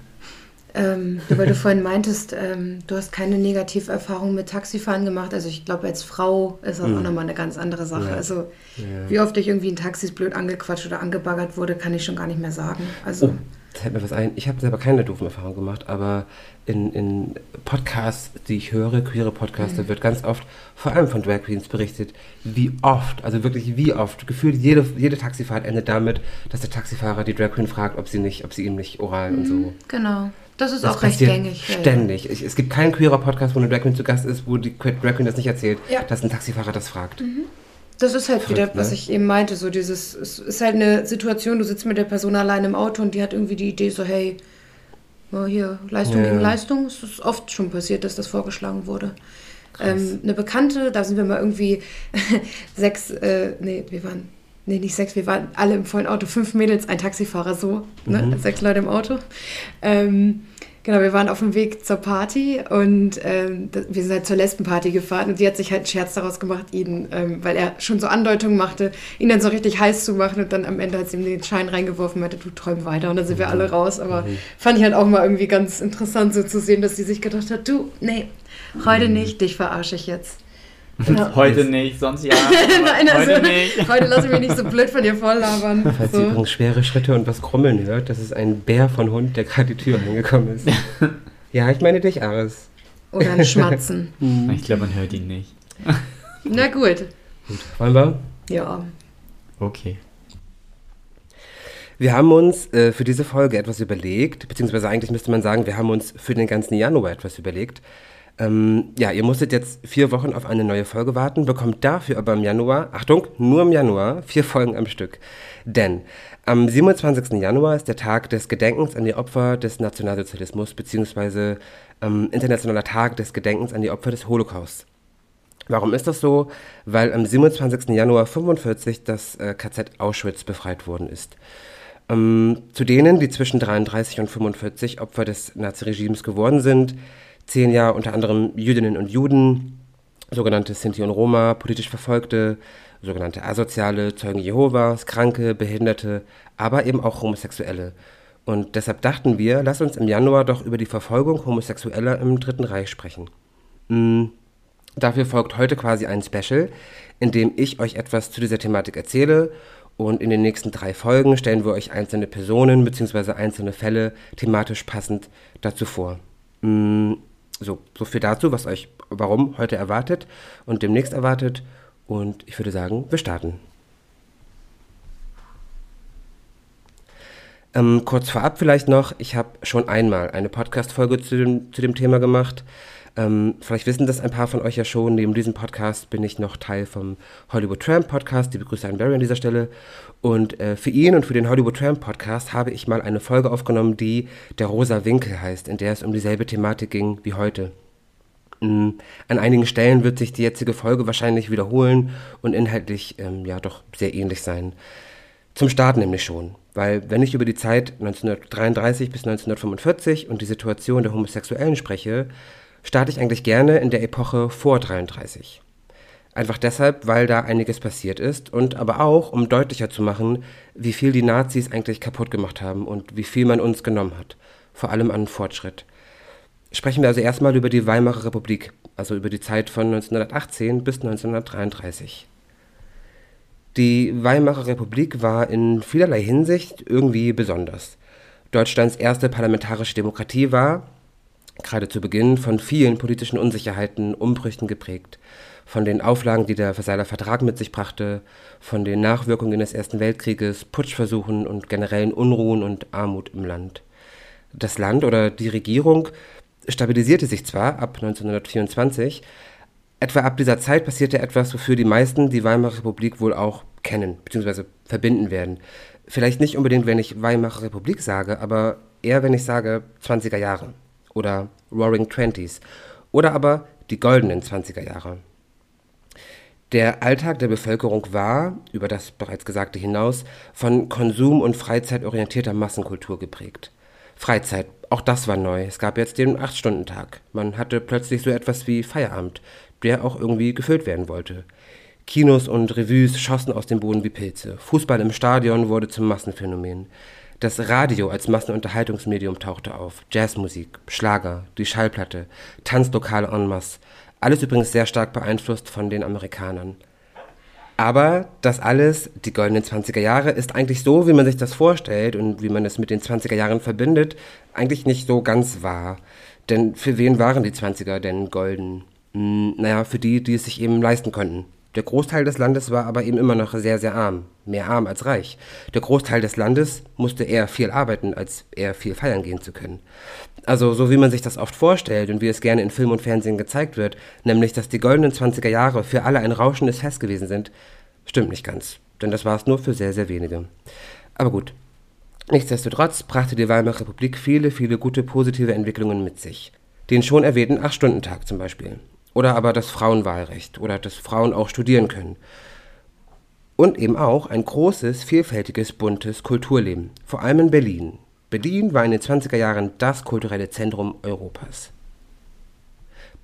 Speaker 2: Ähm, weil du *laughs* vorhin meintest, ähm, du hast keine Negativerfahrung mit Taxifahren gemacht. Also ich glaube, als Frau ist das auch nochmal eine ganz andere Sache.
Speaker 3: Ja.
Speaker 2: Also
Speaker 3: Ja.
Speaker 2: wie oft ich irgendwie in Taxis blöd angequatscht oder angebaggert wurde, kann ich schon gar nicht mehr sagen. Also
Speaker 3: Oh, fällt mir was ein. Ich habe selber keine doofen Erfahrungen gemacht, aber in, in Podcasts, die ich höre, queere Podcasts, da wird ganz oft, vor allem von Drag Queens, berichtet, wie oft, also wirklich wie oft, gefühlt jede, jede Taxifahrt endet damit, dass der Taxifahrer die Drag Queen fragt, ob sie nicht, ob sie ihm nicht oral und so.
Speaker 2: genau. Das ist
Speaker 3: Das
Speaker 2: auch recht gängig.
Speaker 3: Ständig. Ich, es gibt keinen queerer Podcast, wo eine Drag Queen zu Gast ist, wo die Drag Queen das nicht erzählt,
Speaker 2: Ja.
Speaker 3: dass ein Taxifahrer das fragt.
Speaker 2: Das ist halt wieder,
Speaker 3: Verrückt,
Speaker 2: was
Speaker 3: ne?
Speaker 2: ich eben meinte, so dieses, es ist halt eine Situation, du sitzt mit der Person allein im Auto und die hat irgendwie die Idee so, hey, mal hier, Leistung
Speaker 3: Ja.
Speaker 2: gegen Leistung. Es ist oft schon passiert, dass das vorgeschlagen wurde. Ähm, eine Bekannte, da sind wir mal irgendwie *laughs* sechs, äh, nee, wir waren, nee, nicht sechs, wir waren alle im vollen Auto, fünf Mädels, ein Taxifahrer, so, ne, sechs Leute im Auto. Ähm, Genau, wir waren auf dem Weg zur Party und ähm, wir sind halt zur Lesbenparty gefahren und die hat sich halt einen Scherz daraus gemacht, ihn, ähm, weil er schon so Andeutungen machte, ihn dann so richtig heiß zu machen und dann am Ende hat sie ihm den Schein reingeworfen und meinte, du träum weiter und dann sind wir alle raus. Aber fand ich halt auch mal irgendwie ganz interessant so zu sehen, dass sie sich gedacht hat, du, nee, heute nicht, dich verarsche ich jetzt. Ja. *laughs*
Speaker 1: Heute nicht, sonst ja. *laughs*
Speaker 2: Nein, also,
Speaker 1: heute nicht. *laughs*
Speaker 2: heute lass ich mich nicht so blöd von dir volllabern.
Speaker 3: Falls ihr
Speaker 2: So.
Speaker 3: übrigens schwere Schritte und was Krummeln hört, das ist ein Bär von Hund, der gerade die Tür reingekommen ist. ja, ich meine dich, Aris.
Speaker 2: Oder ein Schmatzen.
Speaker 1: Ich glaube, man hört ihn nicht.
Speaker 2: Na gut.
Speaker 3: Wollen wir?
Speaker 2: Ja.
Speaker 1: Okay.
Speaker 3: Wir haben uns äh, für diese Folge etwas überlegt, beziehungsweise eigentlich müsste man sagen, wir haben uns für den ganzen Januar etwas überlegt. Ähm, ja, ihr musstet jetzt vier Wochen auf eine neue Folge warten, bekommt dafür aber im Januar, Achtung, nur im Januar, vier Folgen am Stück. Denn am 27. Januar ist der Tag des Gedenkens an die Opfer des Nationalsozialismus, beziehungsweise ähm, Internationaler Tag des Gedenkens an die Opfer des Holocaust. Warum ist das so? Weil am 27. Januar 45 das äh, KZ Auschwitz befreit worden ist. Ähm, zu denen, die zwischen 33 und 45 Opfer des Naziregimes geworden sind, zählen ja unter anderem Jüdinnen und Juden, sogenannte Sinti und Roma, politisch Verfolgte, sogenannte Asoziale, Zeugen Jehovas, Kranke, Behinderte, aber eben auch Homosexuelle. Und deshalb dachten wir, lass uns im Januar doch über die Verfolgung Homosexueller im Dritten Reich sprechen. Mm, Dafür folgt heute quasi ein Special, in dem ich euch etwas zu dieser Thematik erzähle und in den nächsten drei Folgen stellen wir euch einzelne Personen bzw. einzelne Fälle thematisch passend dazu vor. Mm, So, so viel dazu, was euch warum heute erwartet und demnächst erwartet. Und ich würde sagen, wir starten. Ähm, kurz vorab vielleicht noch, ich habe schon einmal eine Podcast-Folge zu dem, zu dem Thema gemacht. Ähm, vielleicht wissen das ein paar von euch ja schon. Neben diesem Podcast bin ich noch Teil vom Hollywood Tramp Podcast. Die begrüße an Barry an dieser Stelle. Und äh, für ihn und für den Hollywood Tramp Podcast habe ich mal eine Folge aufgenommen, die Der rosa Winkel heißt, in der es um dieselbe Thematik ging wie heute. Mm, An einigen Stellen wird sich die jetzige Folge wahrscheinlich wiederholen und inhaltlich ähm, ja doch sehr ähnlich sein. Zum Start nämlich schon, weil wenn ich über die Zeit 1933 bis 1945 und die Situation der Homosexuellen spreche, starte ich eigentlich gerne in der Epoche vor 33. Einfach deshalb, weil da einiges passiert ist und aber auch, um deutlicher zu machen, wie viel die Nazis eigentlich kaputt gemacht haben und wie viel man uns genommen hat, vor allem an Fortschritt. Sprechen wir also erstmal über die Weimarer Republik, also über die Zeit von 1918 bis 1933. Die Weimarer Republik war in vielerlei Hinsicht irgendwie besonders. Deutschlands erste parlamentarische Demokratie war, gerade zu Beginn von vielen politischen Unsicherheiten, Umbrüchen geprägt, von den Auflagen, die der Versailler Vertrag mit sich brachte, von den Nachwirkungen des Ersten Weltkrieges, Putschversuchen und generellen Unruhen und Armut im Land. Das Land oder die Regierung stabilisierte sich zwar ab 1924, etwa ab dieser Zeit passierte etwas, wofür die meisten die Weimarer Republik wohl auch kennen bzw. verbinden werden. Vielleicht nicht unbedingt, wenn ich Weimarer Republik sage, aber eher, wenn ich sage 20er Jahre oder Roaring Twenties oder aber die goldenen 20er Jahre. Der Alltag der Bevölkerung war, über das bereits Gesagte hinaus, von Konsum- und freizeitorientierter Massenkultur geprägt. Freizeit, auch das war neu. Es gab jetzt den Acht-Stunden-Tag. Man hatte plötzlich so etwas wie Feierabend, der auch irgendwie gefüllt werden wollte. Kinos und Revues schossen aus dem Boden wie Pilze. Fußball im Stadion wurde zum Massenphänomen. Das Radio als Massenunterhaltungsmedium tauchte auf. Jazzmusik, Schlager, die Schallplatte, Tanzlokale en masse. Alles übrigens sehr stark beeinflusst von den Amerikanern. Aber das alles, die goldenen 20er Jahre, ist eigentlich so, wie man sich das vorstellt und wie man es mit den 20er Jahren verbindet, eigentlich nicht so ganz wahr. Denn für wen waren die 20er denn golden? Hm, naja, für die, die es sich eben leisten konnten. Der Großteil des Landes war aber eben immer noch sehr, sehr arm. Mehr arm als reich. Der Großteil des Landes musste eher viel arbeiten, als eher viel feiern gehen zu können. Also so wie man sich das oft vorstellt und wie es gerne in Film und Fernsehen gezeigt wird, nämlich dass die goldenen 20er Jahre für alle ein rauschendes Fest gewesen sind, stimmt nicht ganz. Denn das war es nur für sehr, sehr wenige. Aber gut. Nichtsdestotrotz brachte die Weimarer Republik viele, viele gute positive Entwicklungen mit sich. Den schon erwähnten Acht-Stunden-Tag zum Beispiel. Oder aber das Frauenwahlrecht oder dass Frauen auch studieren können. Und eben auch ein großes, vielfältiges, buntes Kulturleben, vor allem in Berlin. Berlin war in den 20er Jahren das kulturelle Zentrum Europas.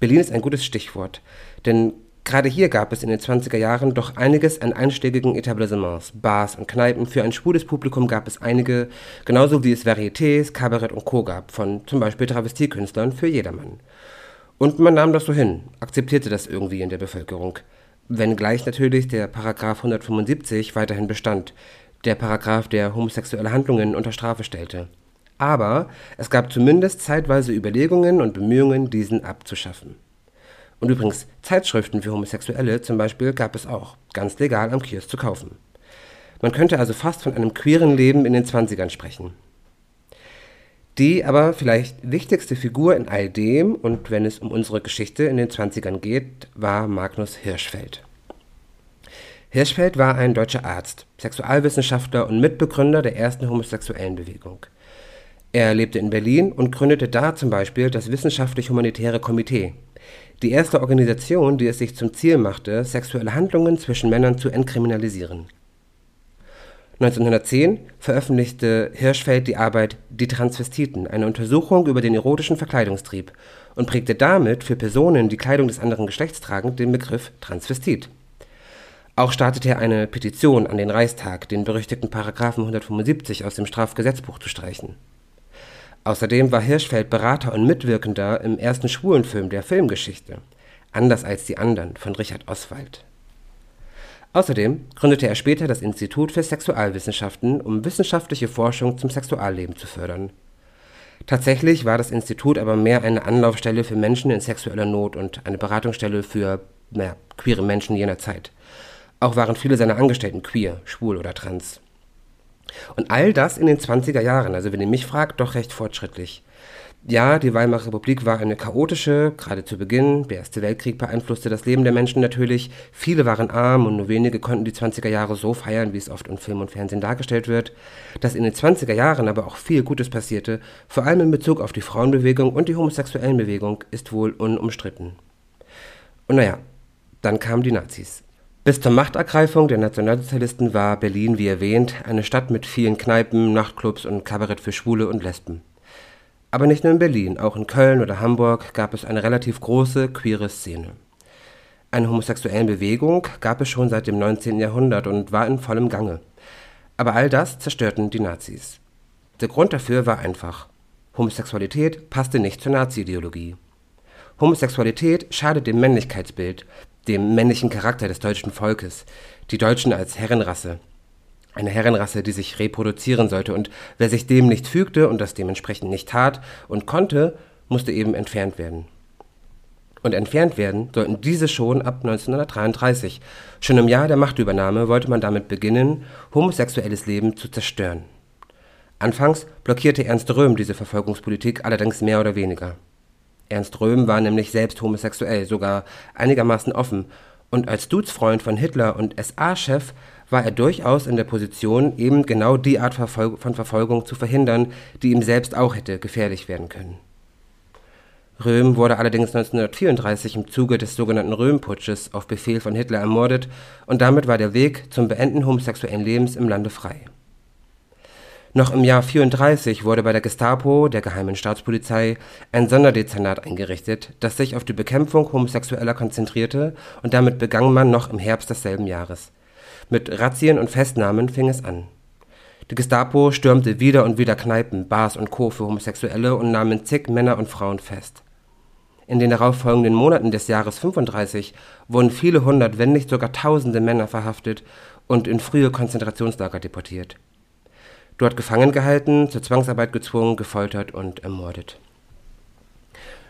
Speaker 3: Berlin ist ein gutes Stichwort, denn gerade hier gab es in den 20er Jahren doch einiges an einschlägigen Etablissements, Bars und Kneipen. Für ein schwules Publikum gab es einige, genauso wie es Varietés, Kabarett und Co. gab, von zum Beispiel Travestiekünstlern für jedermann. Und man nahm das so hin, akzeptierte das irgendwie in der Bevölkerung. Wenngleich natürlich der Paragraph 175 weiterhin bestand, der Paragraph, der homosexuelle Handlungen unter Strafe stellte. Aber es gab zumindest zeitweise Überlegungen und Bemühungen, diesen abzuschaffen. Und übrigens, Zeitschriften für Homosexuelle zum Beispiel gab es auch, ganz legal am Kiosk zu kaufen. Man könnte also fast von einem queeren Leben in den 20ern sprechen. Die aber vielleicht wichtigste Figur in all dem und wenn es um unsere Geschichte in den 20ern geht, war Magnus Hirschfeld. Hirschfeld war ein deutscher Arzt, Sexualwissenschaftler und Mitbegründer der ersten homosexuellen Bewegung. Er lebte in Berlin und gründete da zum Beispiel das Wissenschaftlich-Humanitäre Komitee, die erste Organisation, die es sich zum Ziel machte, sexuelle Handlungen zwischen Männern zu entkriminalisieren. 1910 veröffentlichte Hirschfeld die Arbeit Die Transvestiten, eine Untersuchung über den erotischen Verkleidungstrieb und prägte damit für Personen, die Kleidung des anderen Geschlechts tragen, den Begriff Transvestit. Auch startete er eine Petition an den Reichstag, den berüchtigten Paragraphen 175 aus dem Strafgesetzbuch zu streichen. Außerdem war Hirschfeld Berater und Mitwirkender im ersten Schwulenfilm der Filmgeschichte, Anders als die anderen von Richard Oswald Außerdem gründete er später das Institut für Sexualwissenschaften, um wissenschaftliche Forschung zum Sexualleben zu fördern. Tatsächlich war das Institut aber mehr eine Anlaufstelle für Menschen in sexueller Not und eine Beratungsstelle für naja, queere Menschen jener Zeit. Auch waren viele seiner Angestellten queer, schwul oder trans. Und all das in den 20er Jahren, also wenn ihr mich fragt, doch recht fortschrittlich. Ja, die Weimarer Republik war eine chaotische, gerade zu Beginn. Der Erste Weltkrieg beeinflusste das Leben der Menschen natürlich. Viele waren arm und nur wenige konnten die 20er Jahre so feiern, wie es oft in Film und Fernsehen dargestellt wird. Dass in den 20er Jahren aber auch viel Gutes passierte, vor allem in Bezug auf die Frauenbewegung und die homosexuellen Bewegung, ist wohl unumstritten. Und naja, dann kamen die Nazis. Bis zur Machtergreifung der Nationalsozialisten war Berlin, wie erwähnt, eine Stadt mit vielen Kneipen, Nachtclubs und Kabarett für Schwule und Lesben. Aber nicht nur in Berlin, auch in Köln oder Hamburg gab es eine relativ große queere Szene. Eine homosexuelle Bewegung gab es schon seit dem 19. Jahrhundert und war in vollem Gange. Aber all das zerstörten die Nazis. Der Grund dafür war einfach. Homosexualität passte nicht zur Nazi-Ideologie. Homosexualität schadet dem Männlichkeitsbild, dem männlichen Charakter des deutschen Volkes, die Deutschen als Herrenrasse, eine Herrenrasse, die sich reproduzieren sollte, und wer sich dem nicht fügte und das dementsprechend nicht tat und konnte, musste eben entfernt werden. Und entfernt werden sollten diese schon ab 1933. Schon im Jahr der Machtübernahme wollte man damit beginnen, homosexuelles Leben zu zerstören. Anfangs blockierte Ernst Röhm diese Verfolgungspolitik allerdings mehr oder weniger. Ernst Röhm war nämlich selbst homosexuell, sogar einigermaßen offen, und als Dudesfreund von Hitler und SA-Chef war er durchaus in der Position, eben genau die Art von Verfolgung zu verhindern, die ihm selbst auch hätte gefährlich werden können. Röhm wurde allerdings 1934 im Zuge des sogenannten Röhm-Putsches auf Befehl von Hitler ermordet und damit war der Weg zum Beenden homosexuellen Lebens im Lande frei. Noch im Jahr 34 wurde bei der Gestapo, der Geheimen Staatspolizei, ein Sonderdezernat eingerichtet, das sich auf die Bekämpfung Homosexueller konzentrierte und damit begann man noch im Herbst desselben Jahres. Mit Razzien und Festnahmen fing es an. Die Gestapo stürmte wieder und wieder Kneipen, Bars und Co. für Homosexuelle und nahmen zig Männer und Frauen fest. In den darauffolgenden Monaten des Jahres 35 wurden viele hundert, wenn nicht sogar tausende Männer verhaftet und in frühe Konzentrationslager deportiert dort gefangen gehalten, zur Zwangsarbeit gezwungen, gefoltert und ermordet.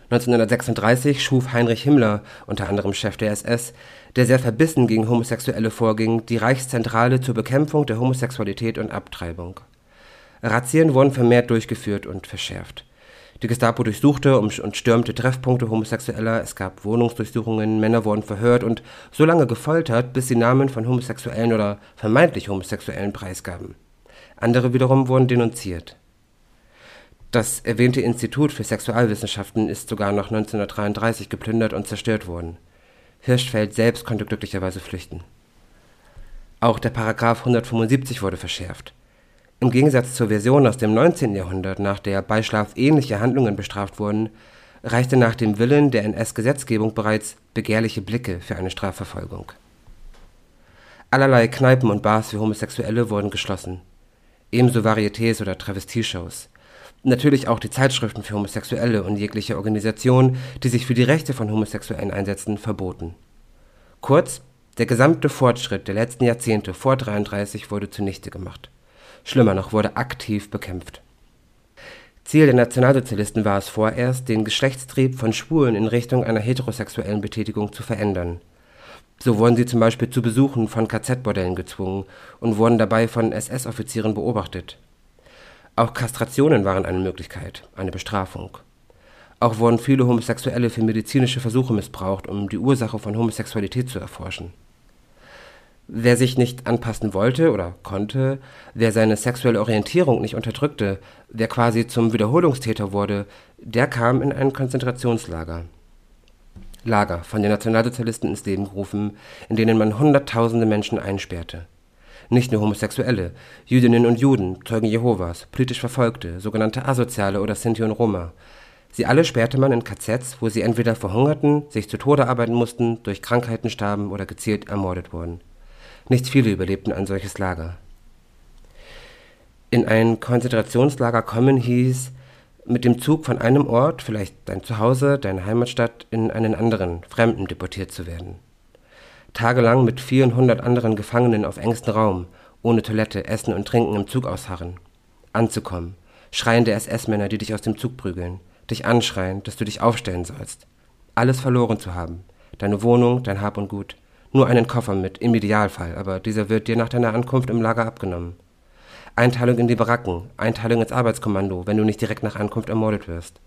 Speaker 3: 1936 schuf Heinrich Himmler, unter anderem Chef der SS, der sehr verbissen gegen Homosexuelle vorging, die Reichszentrale zur Bekämpfung der Homosexualität und Abtreibung. Razzien wurden vermehrt durchgeführt und verschärft. Die Gestapo durchsuchte und stürmte Treffpunkte Homosexueller, es gab Wohnungsdurchsuchungen, Männer wurden verhört und so lange gefoltert, bis sie Namen von Homosexuellen oder vermeintlich Homosexuellen preisgaben andere wiederum wurden denunziert. Das erwähnte Institut für Sexualwissenschaften ist sogar noch 1933 geplündert und zerstört worden. Hirschfeld selbst konnte glücklicherweise flüchten. Auch der Paragraph 175 wurde verschärft. Im Gegensatz zur Version aus dem 19. Jahrhundert, nach der bei Schlaf ähnliche Handlungen bestraft wurden, reichte nach dem Willen der NS-Gesetzgebung bereits begehrliche Blicke für eine Strafverfolgung. Allerlei Kneipen und Bars für Homosexuelle wurden geschlossen ebenso Varietés oder Travestieshows. Natürlich auch die Zeitschriften für Homosexuelle und jegliche Organisation, die sich für die Rechte von Homosexuellen einsetzen, verboten. Kurz, der gesamte Fortschritt der letzten Jahrzehnte vor 33 wurde zunichte gemacht. Schlimmer noch, wurde aktiv bekämpft. Ziel der Nationalsozialisten war es vorerst, den Geschlechtstrieb von Schwulen in Richtung einer heterosexuellen Betätigung zu verändern so wurden sie zum Beispiel zu Besuchen von KZ-Bordellen gezwungen und wurden dabei von SS-Offizieren beobachtet. Auch Kastrationen waren eine Möglichkeit, eine Bestrafung. Auch wurden viele Homosexuelle für medizinische Versuche missbraucht, um die Ursache von Homosexualität zu erforschen. Wer sich nicht anpassen wollte oder konnte, wer seine sexuelle Orientierung nicht unterdrückte, wer quasi zum Wiederholungstäter wurde, der kam in ein Konzentrationslager Lager von den Nationalsozialisten ins Leben gerufen, in denen man Hunderttausende Menschen einsperrte. Nicht nur Homosexuelle, Jüdinnen und Juden, Zeugen Jehovas, politisch Verfolgte, sogenannte Asoziale oder Sinti und Roma. Sie alle sperrte man in KZs, wo sie entweder verhungerten, sich zu Tode arbeiten mussten, durch Krankheiten starben oder gezielt ermordet wurden. Nicht viele überlebten ein solches Lager. In ein Konzentrationslager kommen hieß, mit dem Zug von einem Ort, vielleicht dein Zuhause, deine Heimatstadt, in einen anderen, fremden deportiert zu werden. Tagelang mit vielen hundert anderen Gefangenen auf engstem Raum, ohne Toilette, Essen und Trinken im Zug ausharren. Anzukommen, schreiende SS-Männer, die dich aus dem Zug prügeln, dich anschreien, dass du dich aufstellen sollst. Alles verloren zu haben, deine Wohnung, dein Hab und Gut, nur einen Koffer mit, im Idealfall, aber dieser wird dir nach deiner Ankunft im Lager abgenommen. Einteilung in die Baracken, Einteilung ins Arbeitskommando, wenn du nicht direkt nach Ankunft ermordet wirst.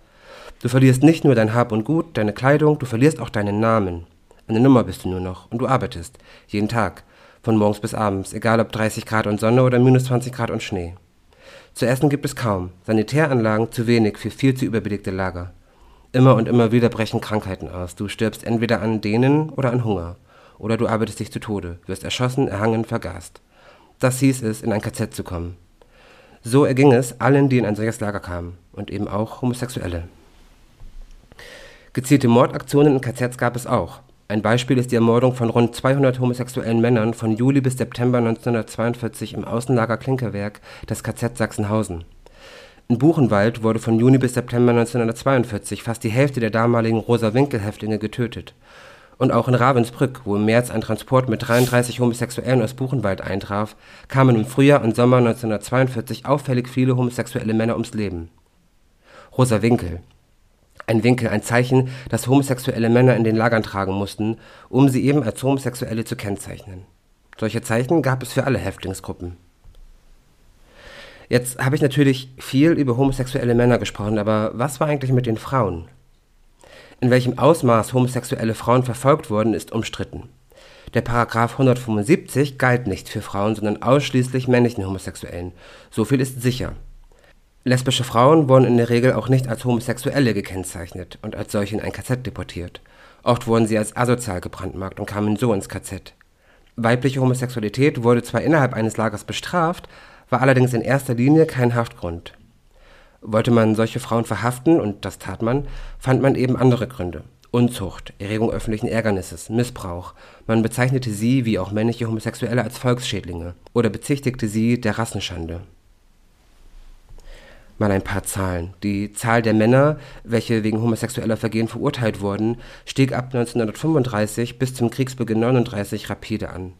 Speaker 3: Du verlierst nicht nur dein Hab und Gut, deine Kleidung, du verlierst auch deinen Namen. Eine Nummer bist du nur noch und du arbeitest, jeden Tag, von morgens bis abends, egal ob 30 Grad und Sonne oder minus 20 Grad und Schnee. Zu essen gibt es kaum, Sanitäranlagen zu wenig für viel zu überbelegte Lager. Immer und immer wieder brechen Krankheiten aus. Du stirbst entweder an denen oder an Hunger. Oder du arbeitest dich zu Tode, wirst erschossen, erhangen, vergast. Das hieß es, in ein KZ zu kommen. So erging es allen, die in ein solches Lager kamen, und eben auch Homosexuelle. Gezielte Mordaktionen in KZs gab es auch. Ein Beispiel ist die Ermordung von rund 200 homosexuellen Männern von Juli bis September 1942 im Außenlager Klinkerwerk des KZ Sachsenhausen. In Buchenwald wurde von Juni bis September 1942 fast die Hälfte der damaligen Rosa-Winkel-Häftlinge getötet und auch in Ravensbrück, wo im März ein Transport mit 33 Homosexuellen aus Buchenwald eintraf, kamen im Frühjahr und Sommer 1942 auffällig viele homosexuelle Männer ums Leben. Rosa Winkel Ein Winkel, ein Zeichen, das homosexuelle Männer in den Lagern tragen mussten, um sie eben als Homosexuelle zu kennzeichnen. Solche Zeichen gab es für alle Häftlingsgruppen. Jetzt habe ich natürlich viel über homosexuelle Männer gesprochen, aber was war eigentlich mit den Frauen? In welchem Ausmaß homosexuelle Frauen verfolgt wurden, ist umstritten. Der Paragraph 175 galt nicht für Frauen, sondern ausschließlich männlichen Homosexuellen. So viel ist sicher. Lesbische Frauen wurden in der Regel auch nicht als Homosexuelle gekennzeichnet und als solche in ein KZ deportiert. Oft wurden sie als asozial gebrandmarkt und kamen so ins KZ. Weibliche Homosexualität wurde zwar innerhalb eines Lagers bestraft, war allerdings in erster Linie kein Haftgrund. Wollte man solche Frauen verhaften, und das tat man, fand man eben andere Gründe. Unzucht, Erregung öffentlichen Ärgernisses, Missbrauch. Man bezeichnete sie, wie auch männliche Homosexuelle, als Volksschädlinge oder bezichtigte sie der Rassenschande. Mal ein paar Zahlen. Die Zahl der Männer, welche wegen homosexueller Vergehen verurteilt wurden, stieg ab 1935 bis zum Kriegsbeginn 1939 rapide an.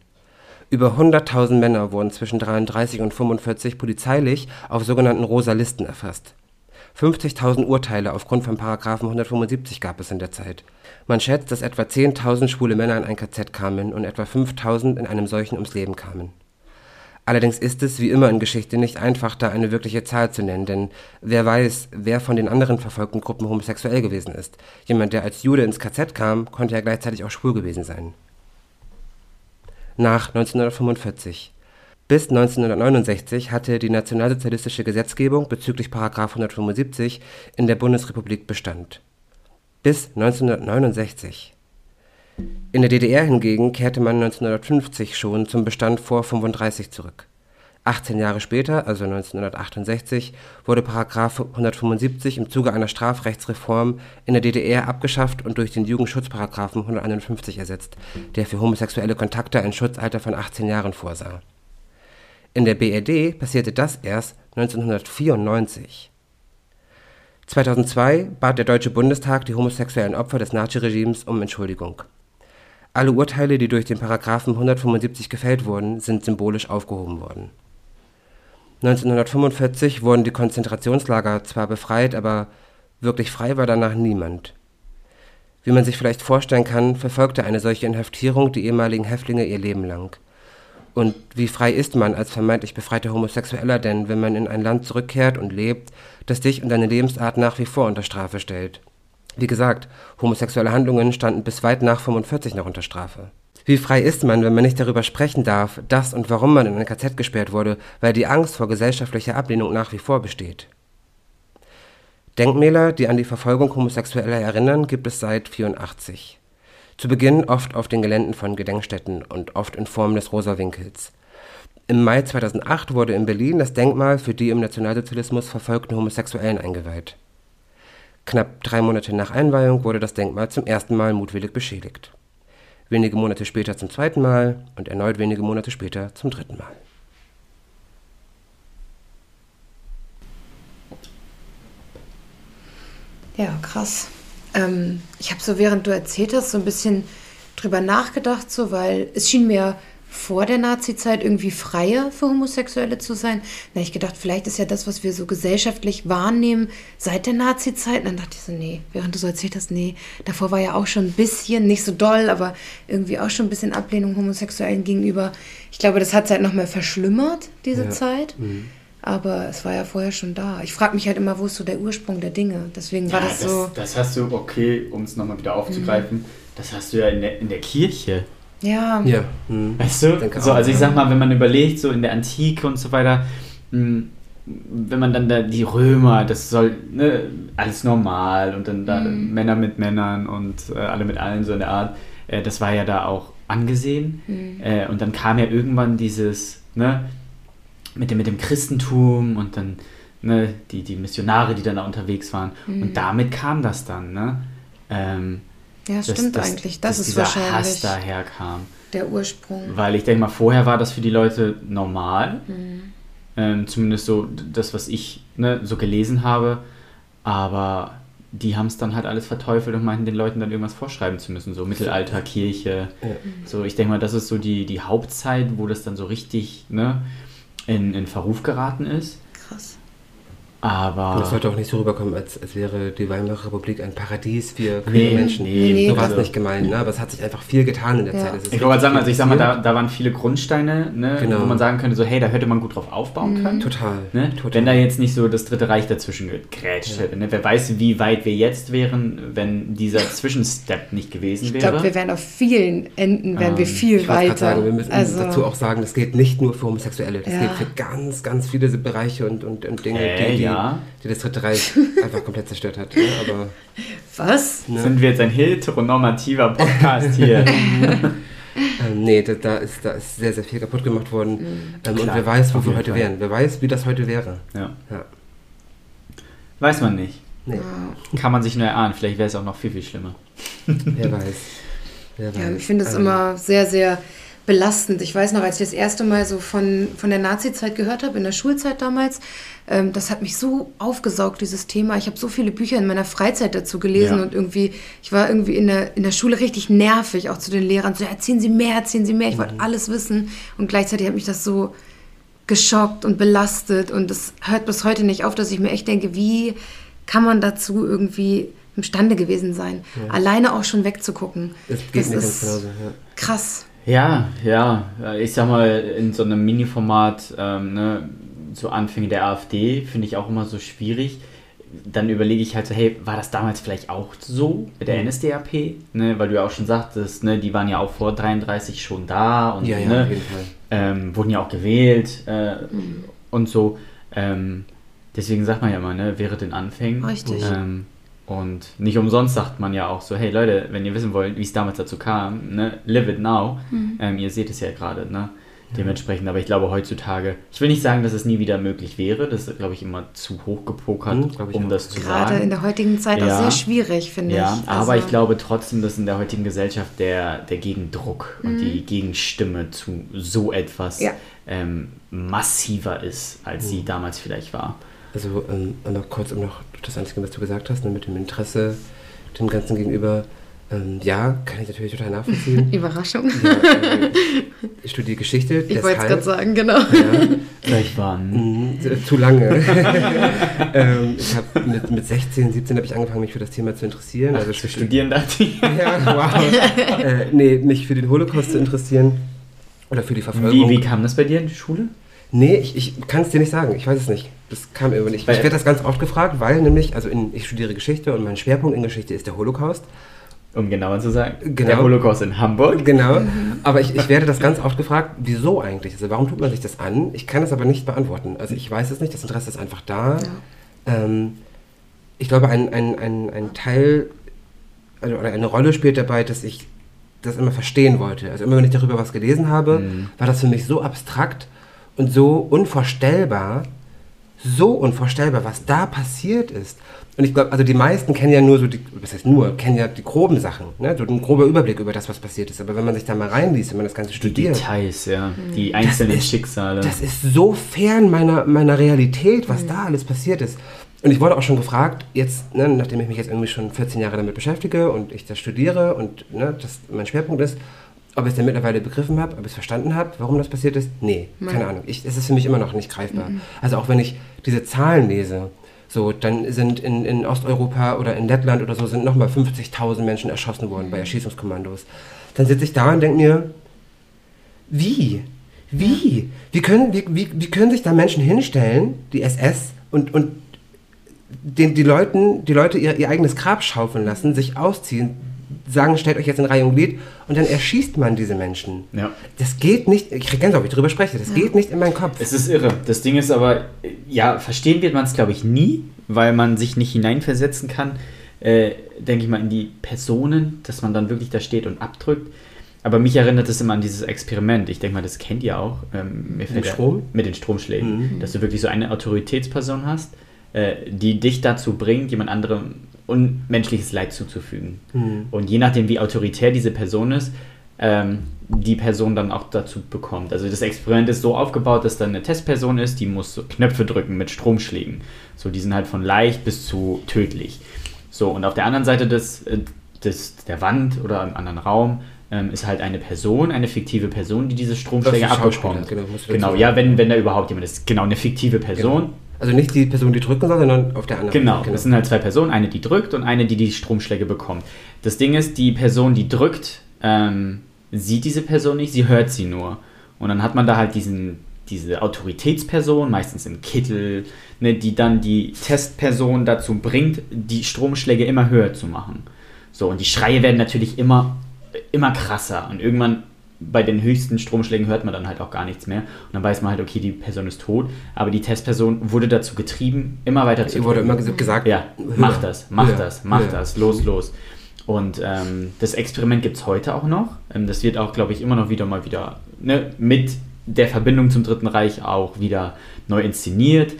Speaker 3: Über 100.000 Männer wurden zwischen 33 und 45 polizeilich auf sogenannten Rosa Listen erfasst. 50.000 Urteile aufgrund von Paragraphen 175 gab es in der Zeit. Man schätzt, dass etwa 10.000 schwule Männer in ein KZ kamen und etwa 5.000 in einem solchen ums Leben kamen. Allerdings ist es, wie immer in Geschichte, nicht einfach, da eine wirkliche Zahl zu nennen, denn wer weiß, wer von den anderen verfolgten Gruppen homosexuell gewesen ist. Jemand, der als Jude ins KZ kam, konnte ja gleichzeitig auch schwul gewesen sein nach 1945. Bis 1969 hatte die nationalsozialistische Gesetzgebung bezüglich § 175 in der Bundesrepublik Bestand. Bis 1969. In der DDR hingegen kehrte man 1950 schon zum Bestand vor 35 zurück 18 Jahre später, also 1968, wurde § 175 im Zuge einer Strafrechtsreform in der DDR abgeschafft und durch den Jugendschutzparagraphen 151 ersetzt, der für homosexuelle Kontakte ein Schutzalter von 18 Jahren vorsah. In der BRD passierte das erst 1994. 2002 bat der Deutsche Bundestag die homosexuellen Opfer des Naziregimes um Entschuldigung. Alle Urteile, die durch den Paragraphen 175 gefällt wurden, sind symbolisch aufgehoben worden 1945 wurden die Konzentrationslager zwar befreit, aber wirklich frei war danach niemand. Wie man sich vielleicht vorstellen kann, verfolgte eine solche Inhaftierung die ehemaligen Häftlinge ihr Leben lang. Und wie frei ist man als vermeintlich befreiter Homosexueller denn, wenn man in ein Land zurückkehrt und lebt, das dich und deine Lebensart nach wie vor unter Strafe stellt? Wie gesagt, homosexuelle Handlungen standen bis weit nach 45 noch unter Strafe. Wie frei ist man, wenn man nicht darüber sprechen darf, dass und warum man in ein KZ gesperrt wurde, weil die Angst vor gesellschaftlicher Ablehnung nach wie vor besteht? Denkmäler, die an die Verfolgung Homosexueller erinnern, gibt es seit 84. Zu Beginn oft auf den Geländen von Gedenkstätten und oft in Form des Rosa Winkels. Im Mai 2008 wurde in Berlin das Denkmal für die im Nationalsozialismus verfolgten Homosexuellen eingeweiht. Knapp drei Monate nach Einweihung wurde das Denkmal zum ersten Mal mutwillig beschädigt wenige Monate später zum zweiten Mal und erneut wenige Monate später zum dritten Mal.
Speaker 2: Ja, krass. Ähm, ich habe so, während du erzählt hast, so ein bisschen drüber nachgedacht, so, weil es schien mir vor der Nazi-Zeit irgendwie freier für Homosexuelle zu sein. Da ich gedacht, vielleicht ist ja das, was wir so gesellschaftlich wahrnehmen, seit der Nazi-Zeit. Dann dachte ich so, nee, während du so erzählt hast, nee, davor war ja auch schon ein bisschen, nicht so doll, aber irgendwie auch schon ein bisschen Ablehnung Homosexuellen gegenüber. Ich glaube, das hat es halt noch mal verschlimmert, diese ja. Zeit. Mhm. Aber es war ja vorher schon da. Ich frage mich halt immer, wo ist so der Ursprung der Dinge? Deswegen ja, war das, das, so.
Speaker 1: Das hast du, okay, um es nochmal wieder aufzugreifen, mhm. das hast du ja in der, in der Kirche.
Speaker 2: Ja.
Speaker 3: ja.
Speaker 1: Mhm. Weißt du? So, also ich sag mal, wenn man überlegt, so in der Antike und so weiter, hm, wenn man dann da die Römer, das soll ne, alles normal und dann da mhm. Männer mit Männern und äh, alle mit allen so in der Art, äh, das war ja da auch angesehen. Mhm. Äh, und dann kam ja irgendwann dieses, ne, mit dem, mit dem Christentum und dann ne, die, die Missionare, die dann da unterwegs waren. Mhm. Und damit kam das dann, ne? Ähm,
Speaker 2: ja, stimmt dass, eigentlich. Das dass ist dieser wahrscheinlich
Speaker 1: Hass daher kam.
Speaker 2: Der Ursprung.
Speaker 1: Weil ich denke mal, vorher war das für die Leute normal. Mhm. Ähm, zumindest so das, was ich ne, so gelesen habe. Aber die haben es dann halt alles verteufelt und meinten den Leuten dann irgendwas vorschreiben zu müssen. So Mittelalter, Kirche. Ja. So, ich denke mal, das ist so die, die Hauptzeit, wo das dann so richtig ne, in, in Verruf geraten ist.
Speaker 2: Krass.
Speaker 1: Aber.
Speaker 3: Und das sollte auch nicht so rüberkommen, als, als wäre die Weimarer Republik ein Paradies für queere
Speaker 1: Nee,
Speaker 3: Menschen.
Speaker 1: nee,
Speaker 2: nee,
Speaker 3: so war es
Speaker 1: also-
Speaker 3: nicht gemeint, ne? aber es hat sich einfach viel getan in der
Speaker 2: Ja.
Speaker 3: Zeit. Es ist
Speaker 1: Ich wollte sagen, also ich sag mal, da, da waren viele Grundsteine, ne,
Speaker 3: Genau.
Speaker 1: wo man sagen könnte, so, hey, da hätte man gut drauf aufbauen können.
Speaker 3: Total.
Speaker 1: Ne?
Speaker 3: total.
Speaker 1: Wenn da jetzt nicht so das Dritte Reich dazwischen gegrätscht hätte. Ne? Wer weiß, wie weit wir jetzt wären, wenn dieser *laughs* Zwischenstep nicht gewesen
Speaker 2: Ich
Speaker 1: wäre.
Speaker 2: glaube, wir wären auf vielen Enden, wären wir
Speaker 1: Ähm,
Speaker 2: viel
Speaker 3: ich
Speaker 2: weiter.
Speaker 3: sagen, wir müssen
Speaker 2: also,
Speaker 3: dazu auch sagen, das gilt nicht nur für Homosexuelle, das
Speaker 2: Ja.
Speaker 3: gilt für ganz, ganz viele Bereiche und, und, und Dinge,
Speaker 1: Äh,
Speaker 3: die, die,
Speaker 1: ja.
Speaker 3: die das Dritte Reich *laughs* einfach komplett zerstört hat. Ne? Aber
Speaker 2: was?
Speaker 3: ne?
Speaker 1: Sind wir jetzt ein heteronormativer Podcast hier? *laughs*
Speaker 3: Ähm, nee, da, da, ist, da ist sehr, sehr viel kaputt gemacht worden.
Speaker 2: Mhm.
Speaker 3: Ähm, und wer weiß, wo wir heute
Speaker 1: Fall.
Speaker 3: wären. Wer weiß, wie das heute wäre.
Speaker 1: ja.
Speaker 3: Ja.
Speaker 1: Weiß man nicht.
Speaker 3: Nee,
Speaker 1: Kann man sich nur erahnen. Vielleicht wäre es auch noch viel, viel schlimmer.
Speaker 3: wer weiß. Wer
Speaker 2: Ja,
Speaker 3: weiß.
Speaker 2: ich finde es
Speaker 3: Ähm,
Speaker 2: immer sehr, sehr belastend. Ich weiß noch, als ich das erste Mal so von, von der Nazi-Zeit gehört habe, in der Schulzeit damals, ähm, das hat mich so aufgesaugt, dieses Thema. Ich habe so viele Bücher in meiner Freizeit dazu gelesen
Speaker 1: Ja.
Speaker 2: und irgendwie, ich war irgendwie in der, in der Schule richtig nervig, auch zu den Lehrern. So, erzählen Sie mehr, erzählen Sie mehr. Ich wollte alles wissen. Und gleichzeitig hat mich das so geschockt und belastet. Und es hört bis heute nicht auf, dass ich mir echt denke, wie kann man dazu irgendwie imstande gewesen sein, alleine auch schon wegzugucken.
Speaker 3: Es geht
Speaker 2: das ist
Speaker 3: genauso. Ja.
Speaker 2: krass.
Speaker 1: Ja, ja. Ich sag mal, in so einem Mini-Format, ähm, ne, so Anfänge der AfD, finde ich auch immer so schwierig. Dann überlege ich halt so, hey, war das damals vielleicht auch so mit der NSDAP? Ne, weil du ja auch schon sagtest, ne, die waren ja auch vor 33 schon da und
Speaker 3: Ja, ja,
Speaker 1: ne, ähm, wurden ja auch gewählt äh, und so. Ähm, deswegen sagt man ja immer, ne, wäre den Anfängen.
Speaker 2: Richtig.
Speaker 1: Ähm, und nicht umsonst sagt man ja auch so, hey Leute, wenn ihr wissen wollt, wie es damals dazu kam, ne, live it now. Ähm, ihr seht es ja gerade, ne? Dementsprechend, aber ich glaube heutzutage, ich will nicht sagen, dass es nie wieder möglich wäre, das ist, glaube ich, immer zu hoch gepokert,
Speaker 3: Hm, ich
Speaker 1: um
Speaker 3: auch.
Speaker 1: das zu
Speaker 2: Gerade
Speaker 1: sagen.
Speaker 2: in der heutigen Zeit
Speaker 1: Ja.
Speaker 2: auch sehr schwierig, finde
Speaker 1: Ja,
Speaker 2: ich.
Speaker 1: aber
Speaker 2: Also,
Speaker 1: ich glaube trotzdem, dass in der heutigen Gesellschaft der, der Gegendruck und
Speaker 2: Mhm.
Speaker 1: die Gegenstimme zu so etwas
Speaker 2: Ja.
Speaker 1: ähm, massiver ist, als
Speaker 3: Mhm.
Speaker 1: sie damals vielleicht war.
Speaker 3: Also ähm, einmal kurz, um noch das Einzige, was du gesagt hast, ne, mit dem Interesse dem Ganzen gegenüber. Ähm, ja, kann ich natürlich total nachvollziehen. *laughs*
Speaker 2: Überraschung.
Speaker 3: ja, äh, ich studiere Geschichte.
Speaker 2: Ich wollte es gerade sagen, genau.
Speaker 3: Ja,
Speaker 1: Vielleicht waren.
Speaker 3: Mhm, zu lange. *laughs* ähm, ich habe mit, mit 16, 17 habe ich angefangen, mich für das Thema zu interessieren. also
Speaker 1: zu studieren dachte ich. *laughs*
Speaker 3: Ja, wow. äh, nee, mich für den Holocaust zu interessieren. Oder für die
Speaker 1: Wie,
Speaker 3: Verfolgung.
Speaker 1: wie kam das bei dir in die Schule?
Speaker 3: Nee, ich, ich kann es dir nicht sagen. Ich weiß es nicht. Das kam irgendwie nicht.
Speaker 1: Weil-
Speaker 3: ich werde das ganz oft gefragt, weil nämlich, also in, ich studiere Geschichte und mein Schwerpunkt in Geschichte ist der Holocaust.
Speaker 1: Um genauer zu sagen,
Speaker 3: Genau.
Speaker 1: der Holocaust in Hamburg.
Speaker 3: Genau. Aber ich, ich werde das ganz oft gefragt, wieso eigentlich? Also warum tut man sich das an? Ich kann es aber nicht beantworten. Also ich weiß es nicht, das Interesse ist einfach da. Ähm, ich glaube, ein, ein, ein, ein Teil also, oder eine Rolle spielt dabei, dass ich das immer verstehen wollte. Also immer wenn ich darüber was gelesen habe,
Speaker 1: Mhm.
Speaker 3: war das für mich so abstrakt und so unvorstellbar, so unvorstellbar, was da passiert ist. Und ich glaube, also die meisten kennen ja nur so die, was heißt nur, kennen ja die groben Sachen, ne? so ein grober Überblick über das, was passiert ist. Aber wenn man sich da mal reinliest, wenn man das Ganze
Speaker 1: Die
Speaker 3: studiert,
Speaker 1: Details, ja. Die einzelnen
Speaker 3: ist-
Speaker 1: Schicksale.
Speaker 3: das ist so fern meiner, meiner Realität, was da alles passiert ist. Und ich wurde auch schon gefragt, jetzt, ne, nachdem ich mich jetzt irgendwie schon 14 Jahre damit beschäftige und ich das studiere und ne, das mein Schwerpunkt ist, ob ich es denn mittlerweile begriffen habe, ob ich es verstanden habe, warum das passiert ist? Nee, keine Ahnung. Ich, es ist für mich immer noch nicht greifbar. Also auch wenn ich diese Zahlen lese, so, dann sind in, in Osteuropa oder in Lettland oder so sind nochmal 50.000 Menschen erschossen worden bei Erschießungskommandos. Dann sitze ich da und denke mir, wie? Wie? Wie können, wie, wie, wie können sich da Menschen hinstellen, die SS, und, und den, die, Leuten, die Leute ihr, ihr eigenes Grab schaufeln lassen, sich ausziehen, sagen, stellt euch jetzt in Reihe und Glied, und dann erschießt man diese Menschen.
Speaker 1: Ja.
Speaker 3: Das geht nicht, ich kriege Gänsehaut, wenn ich drüber spreche, das geht nicht in meinen Kopf.
Speaker 1: Es ist irre. Das Ding ist aber, ja, verstehen wird man es, glaube ich, nie, weil man sich nicht hineinversetzen kann, äh, denke ich mal, in die Personen, dass man dann wirklich da steht und abdrückt. Aber mich erinnert es immer an dieses Experiment. Ich denke mal, das kennt ihr auch. Ähm,
Speaker 3: Mit
Speaker 1: der-
Speaker 3: Strom?
Speaker 1: Mit den Stromschlägen. Dass du wirklich so eine Autoritätsperson hast, äh, die dich dazu bringt, jemand anderem unmenschliches Leid zuzufügen. Und je nachdem, wie autoritär diese Person ist, ähm, die Person dann auch dazu bekommt. Also das Experiment ist so aufgebaut, dass dann eine Testperson ist, die muss so Knöpfe drücken mit Stromschlägen. So, die sind halt von leicht bis zu tödlich. So, und auf der anderen Seite des, äh, des, der Wand oder im anderen Raum ähm, ist halt eine Person, eine fiktive Person, die diese Stromschläge abbekommt.
Speaker 3: genau,
Speaker 1: Genau, ja, wenn, wenn da überhaupt jemand ist. Genau, eine fiktive Person.
Speaker 3: Also nicht die Person, die drücken soll, sondern auf der anderen
Speaker 1: Genau, das sind halt zwei Personen, eine, die drückt und eine, die die Stromschläge bekommt. Das Ding ist, die Person, die drückt, ähm, sieht diese Person nicht, sie hört sie nur. Und dann hat man da halt diesen, diese Autoritätsperson, meistens im Kittel, ne, die dann die Testperson dazu bringt, die Stromschläge immer höher zu machen. So, und die Schreie werden natürlich immer, immer krasser. Und irgendwann bei den höchsten Stromschlägen hört man dann halt auch gar nichts mehr. Und dann weiß man halt, okay, die Person ist tot. Aber die Testperson wurde dazu getrieben, immer weiter zu
Speaker 3: Ihr wurde immer ges- gesagt,
Speaker 1: Ja, mach das, mach
Speaker 3: höher,
Speaker 1: das, mach
Speaker 3: höher.
Speaker 1: das, los, los. Und ähm, das Experiment gibt es heute auch noch. Ähm, das wird auch, glaube ich, immer noch wieder mal wieder ne, mit der Verbindung zum Dritten Reich auch wieder neu inszeniert.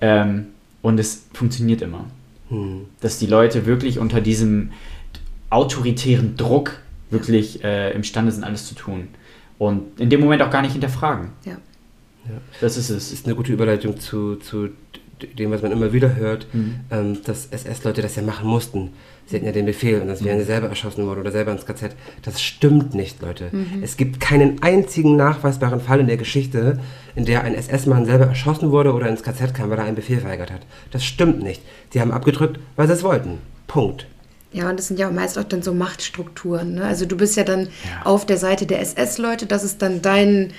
Speaker 1: Ähm, und es funktioniert immer.
Speaker 3: Hm.
Speaker 1: Dass die Leute wirklich unter diesem autoritären Druck wirklich äh, imstande sind, alles zu tun. Und in dem Moment auch gar nicht hinterfragen.
Speaker 2: Ja.
Speaker 1: Das ist
Speaker 3: Das
Speaker 1: es.
Speaker 3: ist eine gute Überleitung zu, zu dem, was man immer wieder hört,
Speaker 1: Mhm.
Speaker 3: ähm, dass SS-Leute das ja machen mussten. Sie hatten ja den Befehl und sonst wären sie selber erschossen worden oder selber ins KZ. Das stimmt nicht, Leute. Es gibt keinen einzigen nachweisbaren Fall in der Geschichte, in der ein SS-Mann selber erschossen wurde oder ins KZ kam, weil er einen Befehl verweigert hat. Das stimmt nicht. Sie haben abgedrückt, weil sie es wollten. Punkt.
Speaker 2: Ja, und das sind ja auch meist auch dann so Machtstrukturen. Ne? Also du bist ja dann
Speaker 1: Ja.
Speaker 2: auf der Seite der SS-Leute, das ist dann dein,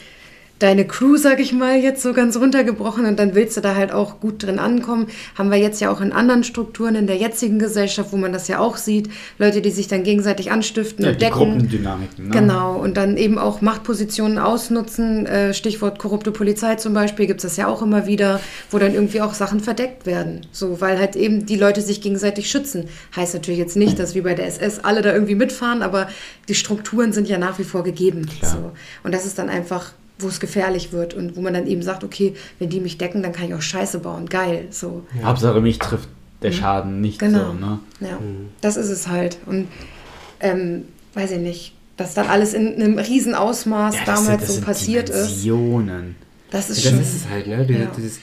Speaker 2: deine Crew, sag ich mal, jetzt so ganz runtergebrochen und dann willst du da halt auch gut drin ankommen. Haben wir jetzt ja auch in anderen Strukturen in der jetzigen Gesellschaft, wo man das ja auch sieht. Leute, die sich dann gegenseitig anstiften
Speaker 1: Ja,
Speaker 2: und
Speaker 1: die
Speaker 2: decken.
Speaker 1: Gruppendynamiken. Ne?
Speaker 2: Genau, und dann eben auch Machtpositionen ausnutzen. Äh, Stichwort korrupte Polizei zum Beispiel, gibt es das ja auch immer wieder, wo dann irgendwie auch Sachen verdeckt werden. So, weil halt eben die Leute sich gegenseitig schützen. Heißt natürlich jetzt nicht, dass wie bei der SS alle da irgendwie mitfahren, aber die Strukturen sind ja nach wie vor gegeben. So. Und das ist dann einfach, wo es gefährlich wird und wo man dann eben sagt, okay, wenn die mich decken, dann kann ich auch Scheiße bauen. Geil. So.
Speaker 1: Hauptsache mich trifft der Schaden nicht
Speaker 2: Genau.
Speaker 1: so. Ne?
Speaker 2: Ja, das ist es halt. Und ähm, weiß ich nicht, dass dann alles in einem riesen Ausmaß
Speaker 1: Ja, das sind-
Speaker 2: damals
Speaker 1: das
Speaker 2: so
Speaker 1: sind
Speaker 2: passiert ist.
Speaker 1: Dimensionen.
Speaker 2: Das ist
Speaker 3: Das
Speaker 2: schon.
Speaker 3: ist es halt, ne? Diese,
Speaker 2: Ja.
Speaker 3: dieses,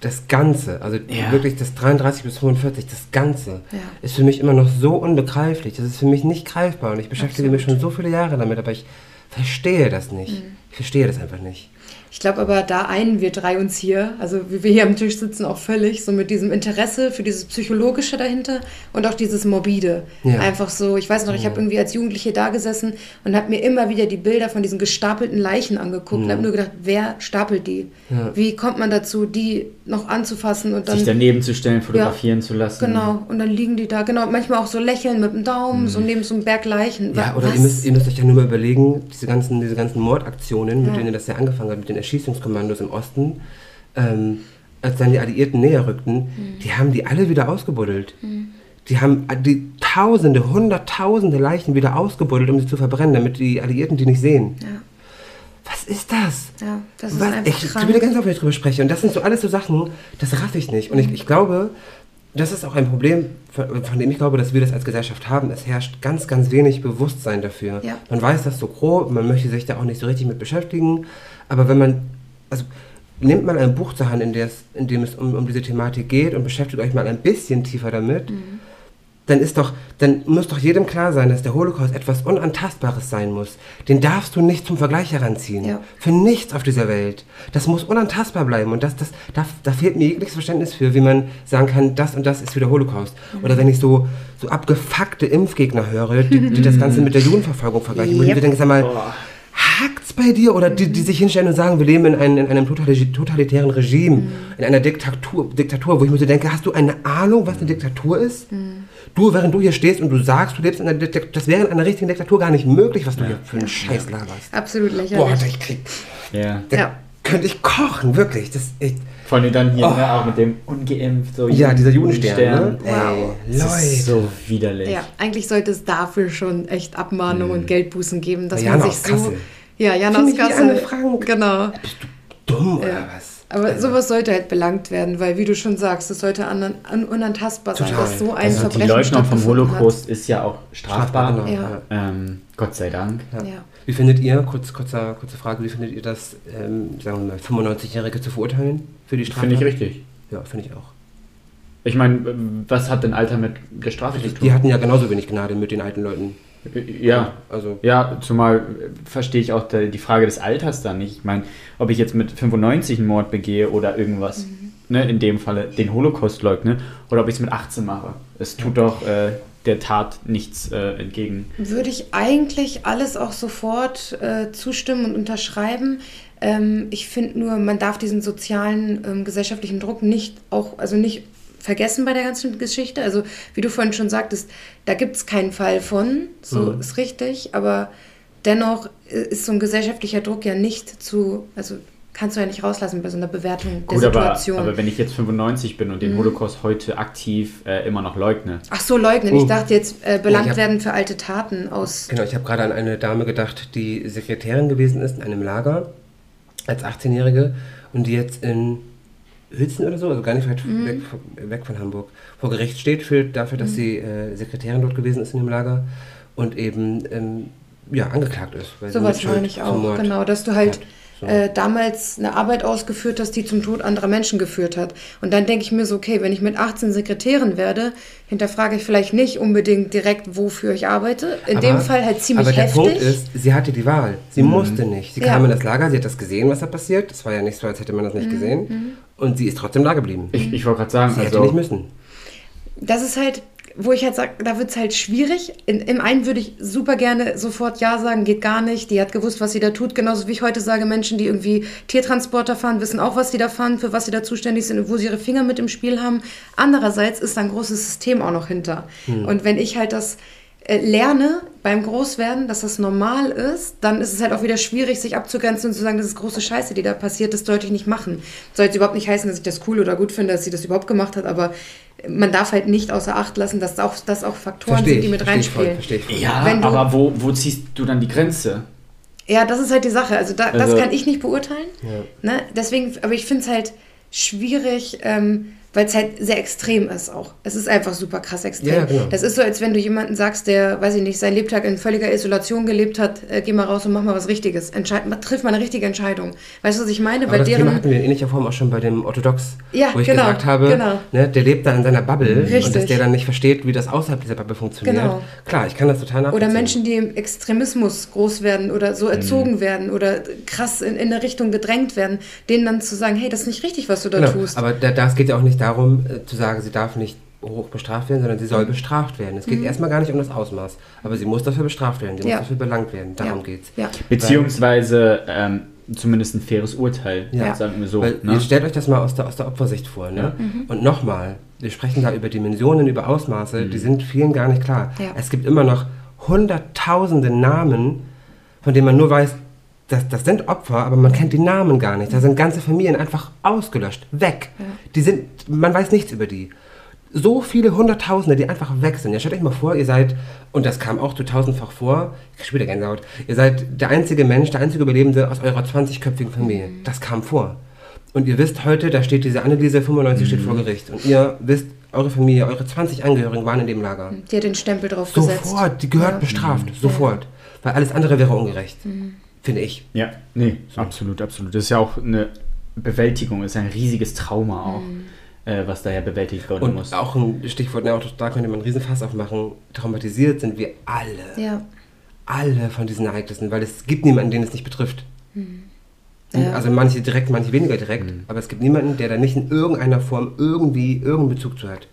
Speaker 3: das Ganze, also
Speaker 1: Ja.
Speaker 3: wirklich das 33 bis 45, das Ganze,
Speaker 2: Ja.
Speaker 3: ist für mich immer noch so unbegreiflich. Das ist für mich nicht greifbar und ich beschäftige mich schon so viele Jahre damit, aber ich verstehe das nicht.
Speaker 2: Mhm.
Speaker 3: Ich verstehe das einfach nicht.
Speaker 2: Ich glaube aber, da einen wir drei uns hier, also wie wir hier am Tisch sitzen, auch völlig, so mit diesem Interesse für dieses Psychologische dahinter und auch dieses Morbide.
Speaker 3: Ja.
Speaker 2: Einfach so, ich weiß noch, ich habe irgendwie als Jugendliche da gesessen und habe mir immer wieder die Bilder von diesen gestapelten Leichen angeguckt und habe nur gedacht, wer stapelt die?
Speaker 3: Ja.
Speaker 2: Wie kommt man dazu, die noch anzufassen und dann.
Speaker 1: Sich daneben zu stellen, fotografieren zu lassen.
Speaker 2: Genau, und dann liegen die da, genau, manchmal auch so lächeln mit dem Daumen, so neben so einem Berg Leichen.
Speaker 3: Ja, oder ihr müsst, ihr müsst euch ja nur mal überlegen, diese ganzen, diese ganzen Mordaktionen, mit
Speaker 2: Ja.
Speaker 3: denen das ja angefangen hat, mit den Erschießungskommandos im Osten, ähm, als dann die Alliierten näher rückten,
Speaker 2: Mhm.
Speaker 3: die haben die alle wieder ausgebuddelt. Die haben die Tausende, Hunderttausende Leichen wieder ausgebuddelt, um sie zu verbrennen, damit die Alliierten die nicht sehen.
Speaker 2: Ja,
Speaker 3: Was ist das?
Speaker 2: ja, das ist
Speaker 3: Was?
Speaker 2: einfach
Speaker 3: Ich
Speaker 2: krank.
Speaker 3: bin wieder ganz ich drüber spreche. Und das sind so alles so Sachen, das raff ich nicht. Und ich, ich glaube, das ist auch ein Problem, von, von dem ich glaube, dass wir das als Gesellschaft haben. Es herrscht ganz, ganz wenig Bewusstsein dafür.
Speaker 2: Ja.
Speaker 3: Man weiß das so grob, man möchte sich da auch nicht so richtig mit beschäftigen. Aber wenn man, also nehmt mal ein Buch zur Hand, in, in dem es um, um diese Thematik geht und beschäftigt euch mal ein bisschen tiefer damit,
Speaker 2: Mhm.
Speaker 3: Dann ist doch, dann muss doch jedem klar sein, dass der Holocaust etwas Unantastbares sein muss. Den darfst du nicht zum Vergleich heranziehen.
Speaker 2: Ja.
Speaker 3: Für nichts auf dieser Welt. Das muss unantastbar bleiben. Und das, das, da, da fehlt mir jegliches Verständnis für, wie man sagen kann, das und das ist wieder Holocaust. Oder wenn ich so, so abgefuckte Impfgegner höre, die, die das Ganze mit der Judenverfolgung vergleichen, wo ich
Speaker 2: Yep.
Speaker 3: mir denke, sag mal, hakt's bei dir? Oder die, die sich hinstellen und sagen, wir leben in, einem- in einem totali- totalitären Regime, in einer Diktatur, Diktatur, wo ich mir so denke, hast du eine Ahnung, was eine Diktatur ist? Du, während du hier stehst und du sagst, du lebst in einer Diktatur, das wäre in einer richtigen Diktatur gar nicht möglich, was du hier für einen Scheiß laberst.
Speaker 2: Absolut
Speaker 3: Boah,
Speaker 2: lächerlich.
Speaker 3: Alter, ich krieg,
Speaker 1: Ja.
Speaker 3: da
Speaker 2: Ja.
Speaker 3: könnte ich kochen, wirklich. Das, ich,
Speaker 1: Vor allem dann hier
Speaker 3: Oh.
Speaker 1: ne, auch mit dem ungeimpft. So
Speaker 3: ja, dieser Judenstern, ne?
Speaker 2: Wow.
Speaker 3: Ey,
Speaker 1: Das ist so widerlich.
Speaker 2: Ja, eigentlich sollte es dafür schon echt Abmahnungen und Geldbußen geben, dass
Speaker 3: Ja,
Speaker 2: man sich so.
Speaker 3: Kassel.
Speaker 2: Ja, Jan
Speaker 3: Ziemlich
Speaker 2: aus Kassel.
Speaker 3: Frank.
Speaker 2: Genau.
Speaker 3: Dumm oder
Speaker 2: Ja.
Speaker 3: was?
Speaker 2: Aber sowas sollte halt belangt werden, weil, wie du schon sagst, es sollte an, an, unantastbar sein, dass so ein
Speaker 1: Also die
Speaker 2: Verbrechen
Speaker 1: Leugnung vom Holocaust ist ja auch strafbar.
Speaker 3: Strafbar, genau.
Speaker 2: Ja.
Speaker 1: Ähm, Gott sei Dank.
Speaker 3: Ja. Wie findet ihr, kurz, kurzer, kurze Frage, wie findet ihr das, ähm, sagen wir mal, 95-Jährige zu verurteilen für die Strafe?
Speaker 1: Finde ich richtig.
Speaker 3: Ja, finde ich auch.
Speaker 1: Ich meine, was hat denn Alter mit der Strafe zu tun?
Speaker 3: Die hatten ja genauso wenig Gnade mit den alten Leuten.
Speaker 1: ja.
Speaker 3: Also,
Speaker 1: Ja, zumal äh, verstehe ich auch die, Frage des Alters dann nicht. Ich meine, ob ich jetzt mit 95 einen Mord begehe oder irgendwas ne, in dem Falle den Holocaust leugne oder ob ich es mit 18 mache. Es tut doch äh, der Tat nichts äh, entgegen.
Speaker 2: Würde ich eigentlich alles auch sofort äh, zustimmen und unterschreiben. Ähm, ich finde nur, man darf diesen sozialen, ähm, gesellschaftlichen Druck nicht auch, also nicht vergessen bei der ganzen Geschichte. Also, wie du vorhin schon sagtest, da gibt es keinen Fall von, so
Speaker 3: Mhm.
Speaker 2: ist richtig, aber dennoch äh, ist so ein gesellschaftlicher Druck ja nicht zu, also kannst du ja nicht rauslassen bei so einer Bewertung der
Speaker 1: Gut, aber,
Speaker 2: Situation.
Speaker 1: aber wenn ich jetzt 95 bin und den Holocaust heute aktiv äh, immer noch leugne,
Speaker 2: Ach so, leugnen.
Speaker 3: Oh.
Speaker 2: Ich dachte jetzt äh, belangt
Speaker 3: Oh, hab-
Speaker 2: werden für alte Taten aus.
Speaker 3: Genau, ich habe gerade an eine Dame gedacht, die Sekretärin gewesen ist in einem Lager als 18-Jährige und die jetzt in Hützen oder so, also gar nicht weit
Speaker 2: Mhm.
Speaker 3: weg, von- weg von Hamburg, vor Gericht steht für, dafür, dass sie äh, Sekretärin dort gewesen ist in dem Lager und eben ähm, ja, angeklagt ist. weil sie
Speaker 2: Sowas
Speaker 3: Mitschuld
Speaker 2: meine ich auch, genau, dass du halt
Speaker 3: hat. So.
Speaker 2: äh, damals eine Arbeit ausgeführt hast, die zum Tod anderer Menschen geführt hat. Und dann denke ich mir so, okay, wenn ich mit 18 Sekretärin werde, hinterfrage ich vielleicht nicht unbedingt direkt, wofür ich arbeite. In dem Fall halt ziemlich
Speaker 3: aber der
Speaker 2: heftig.
Speaker 3: Punkt ist, sie hatte die Wahl. Sie musste nicht. Sie
Speaker 2: Ja.
Speaker 3: kam in das Lager, sie hat das gesehen, was da passiert. Es war ja nicht so, als hätte man das
Speaker 2: Mhm,
Speaker 3: nicht gesehen. Und sie ist trotzdem da geblieben.
Speaker 1: ich, ich wollte gerade sagen,
Speaker 3: sie hätte nicht
Speaker 1: also
Speaker 3: müssen.
Speaker 2: das ist halt, wo ich halt sage, da wird es halt schwierig. In, Im einen würde ich super gerne sofort Ja sagen, geht gar nicht. Die hat gewusst, was sie da tut. Genauso wie ich heute sage, Menschen, die irgendwie Tiertransporter fahren, wissen auch, was sie da fahren, für was sie da zuständig sind und wo sie ihre Finger mit im Spiel haben. Andererseits ist da ein großes System auch noch hinter. Und wenn ich halt das äh, lerne beim Großwerden, dass das normal ist, dann ist es halt auch wieder schwierig, sich abzugrenzen und zu sagen, das ist große Scheiße, die da passiert, das sollte ich nicht machen. Soll jetzt überhaupt nicht heißen, dass ich das cool oder gut finde, dass sie das überhaupt gemacht hat, aber man darf halt nicht außer Acht lassen, dass auch, dass auch Faktoren
Speaker 3: Verstehe
Speaker 2: sind, die mit reinspielen.
Speaker 1: ja,
Speaker 2: Wenn du-
Speaker 1: aber wo, wo ziehst du dann die Grenze?
Speaker 2: Ja, das ist halt die Sache. Also, da, das
Speaker 1: Also-
Speaker 2: kann ich nicht beurteilen. Ne? Deswegen, aber ich finde es halt schwierig, ähm, weil es halt sehr extrem ist auch. Es ist einfach super krass extrem.
Speaker 3: Ja, genau.
Speaker 2: Das ist so, als wenn du jemanden sagst, der, weiß ich nicht, sein Lebtag in völliger Isolation gelebt hat, äh, geh mal raus und mach mal was Richtiges. Entscheid, mal- triff mal eine richtige Entscheidung. Weißt du, was ich meine?
Speaker 3: Aber
Speaker 2: Bei
Speaker 3: das Thema
Speaker 2: deren.
Speaker 3: hatten wir in ähnlicher Form auch schon bei dem Orthodox,
Speaker 2: Ja,
Speaker 3: wo ich
Speaker 2: genau,
Speaker 3: gesagt habe,
Speaker 2: genau.
Speaker 3: ne, der lebt da in seiner Bubble und
Speaker 2: Richtig.
Speaker 3: dass der dann nicht versteht, wie das außerhalb dieser Bubble funktioniert.
Speaker 2: Genau.
Speaker 3: Klar, ich kann das total nachvollziehen.
Speaker 2: Oder Menschen, die im Extremismus groß werden oder so erzogen werden oder krass in, in eine Richtung gedrängt werden, denen dann zu sagen, hey, das ist nicht richtig, was du da
Speaker 3: Genau,
Speaker 2: tust.
Speaker 3: aber da, das geht ja auch nicht darum, äh, zu sagen, sie darf nicht hoch bestraft werden, sondern sie
Speaker 2: Mhm.
Speaker 3: soll bestraft werden. Es geht erstmal gar nicht um das Ausmaß, aber sie muss dafür bestraft werden, sie
Speaker 2: Ja.
Speaker 3: muss dafür belangt werden. Darum
Speaker 2: ja.
Speaker 3: geht's.
Speaker 2: Ja.
Speaker 1: Beziehungsweise ähm, zumindest ein faires Urteil,
Speaker 3: Ja.
Speaker 1: sagen wir so.
Speaker 3: Weil
Speaker 1: ne?
Speaker 3: Ihr stellt euch das mal aus der, aus der Opfersicht vor. Ne?
Speaker 2: Mhm.
Speaker 3: Und nochmal, wir sprechen da über Dimensionen, über Ausmaße, die sind vielen gar nicht klar.
Speaker 2: Ja.
Speaker 3: Es gibt immer noch hunderttausende Namen, von denen man nur weiß, das, das sind Opfer, aber man kennt die Namen gar nicht. Da sind ganze Familien einfach ausgelöscht, weg. Die sind, man weiß nichts über die. So viele Hunderttausende, die einfach weg sind. Ja, stellt euch mal vor, ihr seid, und das kam auch zu tausendfach vor, ich krieg schon wieder Gänsehaut, ihr seid der einzige Mensch, der einzige Überlebende aus eurer 20-köpfigen Familie. Das kam vor. Und ihr wisst heute, da steht diese Anneliese 95 steht vor Gericht. Und ihr wisst, eure Familie, eure 20 Angehörigen waren in dem Lager.
Speaker 2: Die hat den Stempel drauf gesetzt.
Speaker 3: Sofort, die gehört
Speaker 2: Ja.
Speaker 3: bestraft, sofort. Weil alles andere wäre ungerecht.
Speaker 2: Mhm.
Speaker 3: Finde ich.
Speaker 1: Ja, nee, absolut, absolut. Das ist ja auch eine Bewältigung, ist ein riesiges Trauma auch, äh, was daher bewältigt werden
Speaker 3: Und
Speaker 1: muss.
Speaker 3: auch ein Stichwort, ne, auch da könnte man einen Riesenfass aufmachen. Traumatisiert sind wir alle.
Speaker 2: Ja.
Speaker 3: Alle von diesen Ereignissen, weil es gibt niemanden, den es nicht betrifft.
Speaker 2: Ja.
Speaker 3: Also manche direkt, manche weniger direkt, aber es gibt niemanden, der da nicht in irgendeiner Form irgendwie irgendeinen Bezug zu hat.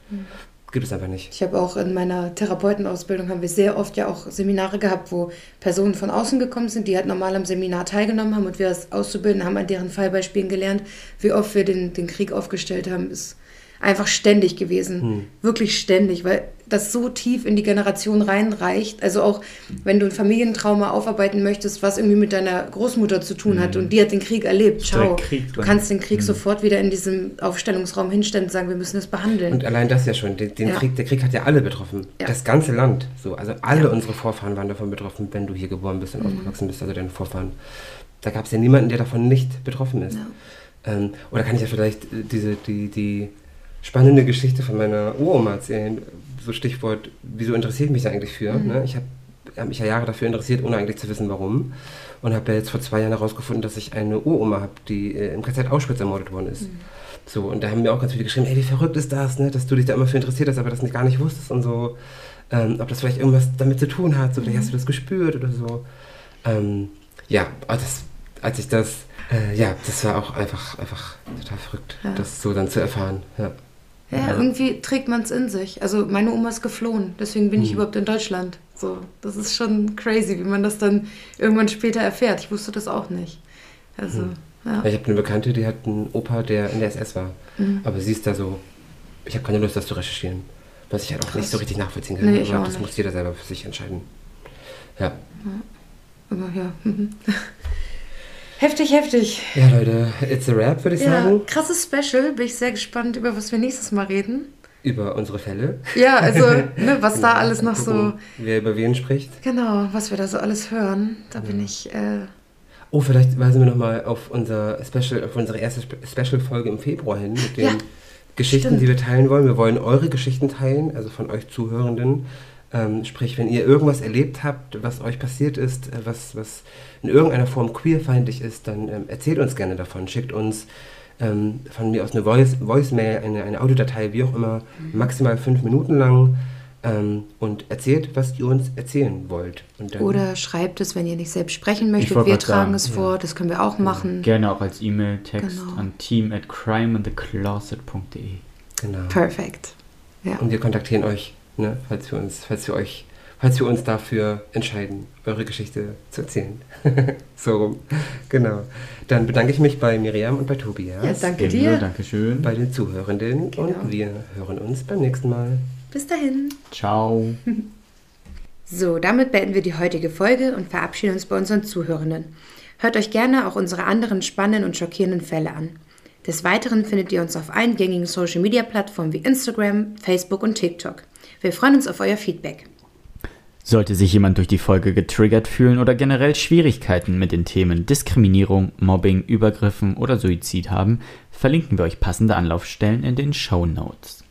Speaker 3: Gibt es einfach nicht.
Speaker 2: Ich habe auch in meiner Therapeutenausbildung haben wir sehr oft ja auch Seminare gehabt, wo Personen von außen gekommen sind, die halt normal am Seminar teilgenommen haben und wir als Auszubildende haben an deren Fallbeispielen gelernt, wie oft wir den, den Krieg aufgestellt haben, ist einfach ständig gewesen. Wirklich ständig, weil das so tief in die Generation reinreicht. Also auch, wenn du ein Familientrauma aufarbeiten möchtest, was irgendwie mit deiner Großmutter zu tun hat und die hat den Krieg erlebt, ciao.
Speaker 1: Krieg
Speaker 2: du kannst den Krieg sofort wieder in diesem Aufstellungsraum hinstellen und sagen, wir müssen das behandeln.
Speaker 3: Und allein das ja schon, den, den
Speaker 2: Ja.
Speaker 3: Krieg, der Krieg hat ja alle betroffen.
Speaker 2: Ja.
Speaker 3: Das ganze Land. So, also alle unsere Vorfahren waren davon betroffen, wenn du hier geboren bist und aufgewachsen bist, also deine Vorfahren. Da gab es ja niemanden, der davon nicht betroffen ist. Ähm, oder kann ich ja vielleicht äh, diese, die, die spannende Geschichte von meiner Uroma erzählen? So Stichwort, wieso interessiere ich mich da eigentlich für? Ne? Ich habe hab mich ja Jahre dafür interessiert, ohne eigentlich zu wissen, warum. Und habe ja jetzt vor zwei Jahren herausgefunden, dass ich eine Uroma habe, die äh, im KZ Auschwitz ermordet worden ist. So, und da haben mir auch ganz viele geschrieben, ey, wie verrückt ist das, ne? dass du dich da immer für interessiert hast, aber das nicht gar nicht wusstest und so. Ähm, ob das vielleicht irgendwas damit zu tun hat, so, vielleicht hast du das gespürt oder so. Ähm, ja, aber das, als ich das Äh, ja, das war auch einfach, einfach total verrückt,
Speaker 2: Ja.
Speaker 3: das so dann zu erfahren. Ja.
Speaker 2: Ja, irgendwie trägt man es in sich. Also meine Oma ist geflohen, deswegen bin ich
Speaker 3: Hm.
Speaker 2: überhaupt in Deutschland. So, das ist schon crazy, wie man das dann irgendwann später erfährt. Ich wusste das auch nicht. Also,
Speaker 3: Hm.
Speaker 2: ja.
Speaker 3: Ja, Ich habe eine Bekannte, die hat einen Opa, der in der SS war.
Speaker 2: Mhm.
Speaker 3: Aber sie ist da so, ich habe keine Lust, das zu recherchieren. Was ich halt auch
Speaker 2: Krass.
Speaker 3: nicht so richtig nachvollziehen kann.
Speaker 2: Nee, ich
Speaker 3: aber
Speaker 2: auch
Speaker 3: das
Speaker 2: nicht.
Speaker 3: muss jeder selber für sich entscheiden. Ja.
Speaker 2: Aber ja. *laughs* heftig, heftig.
Speaker 3: Ja, Leute, it's a rap, würde ich
Speaker 2: Ja,
Speaker 3: sagen.
Speaker 2: krasses Special. Bin ich sehr gespannt, über was wir nächstes Mal reden.
Speaker 3: Über unsere Fälle.
Speaker 2: Ja, also, ne, *laughs* was da
Speaker 3: Genau.
Speaker 2: alles noch so.
Speaker 3: Wer über wen spricht.
Speaker 2: Genau, was wir da so alles hören. Da bin
Speaker 3: Ja.
Speaker 2: ich. Äh,
Speaker 3: Oh, vielleicht weisen wir nochmal auf unser Special, auf unsere erste Spe- Special-Folge im Februar hin mit den
Speaker 2: Ja,
Speaker 3: Geschichten,
Speaker 2: stimmt.
Speaker 3: die wir teilen wollen. Wir wollen eure Geschichten teilen, also von euch Zuhörenden. Ähm, sprich, wenn ihr irgendwas erlebt habt, was euch passiert ist, äh, was, was in irgendeiner Form queerfeindlich ist, dann ähm, erzählt uns gerne davon. Schickt uns ähm, von mir aus eine Voice, Voicemail, eine, eine Audiodatei, wie auch immer,
Speaker 2: Mhm.
Speaker 3: maximal fünf Minuten lang ähm, und erzählt, was ihr uns erzählen wollt. Und dann,
Speaker 2: oder schreibt es, wenn ihr nicht selbst sprechen möchtet. Wir tragen
Speaker 1: sagen,
Speaker 2: es
Speaker 3: ja.
Speaker 2: vor. Das können wir auch machen.
Speaker 1: Gerne auch als E-Mail, Text
Speaker 2: Genau.
Speaker 1: an team at crimeandthecloset.de.
Speaker 3: Genau.
Speaker 2: Perfekt. Ja.
Speaker 3: Und wir kontaktieren euch, ne, falls wir uns, falls wir euch, falls wir uns dafür entscheiden, eure Geschichte zu erzählen. *laughs* so rum. Genau. Dann bedanke ich mich bei Miriam und bei Tobias,
Speaker 2: Ja, danke dir.
Speaker 1: Dankeschön.
Speaker 3: bei den Zuhörenden
Speaker 2: Genau.
Speaker 3: und wir hören uns beim nächsten Mal.
Speaker 2: Bis dahin.
Speaker 1: Ciao. *laughs*
Speaker 2: So, damit beenden wir die heutige Folge und verabschieden uns bei unseren Zuhörenden. Hört euch gerne auch unsere anderen spannenden und schockierenden Fälle an. Des Weiteren findet ihr uns auf allen gängigen Social Media Plattformen wie Instagram, Facebook und TikTok. Wir freuen uns auf euer Feedback.
Speaker 1: Sollte sich jemand durch die Folge getriggert fühlen oder generell Schwierigkeiten mit den Themen Diskriminierung, Mobbing, Übergriffen oder Suizid haben, verlinken wir euch passende Anlaufstellen in den Show Notes.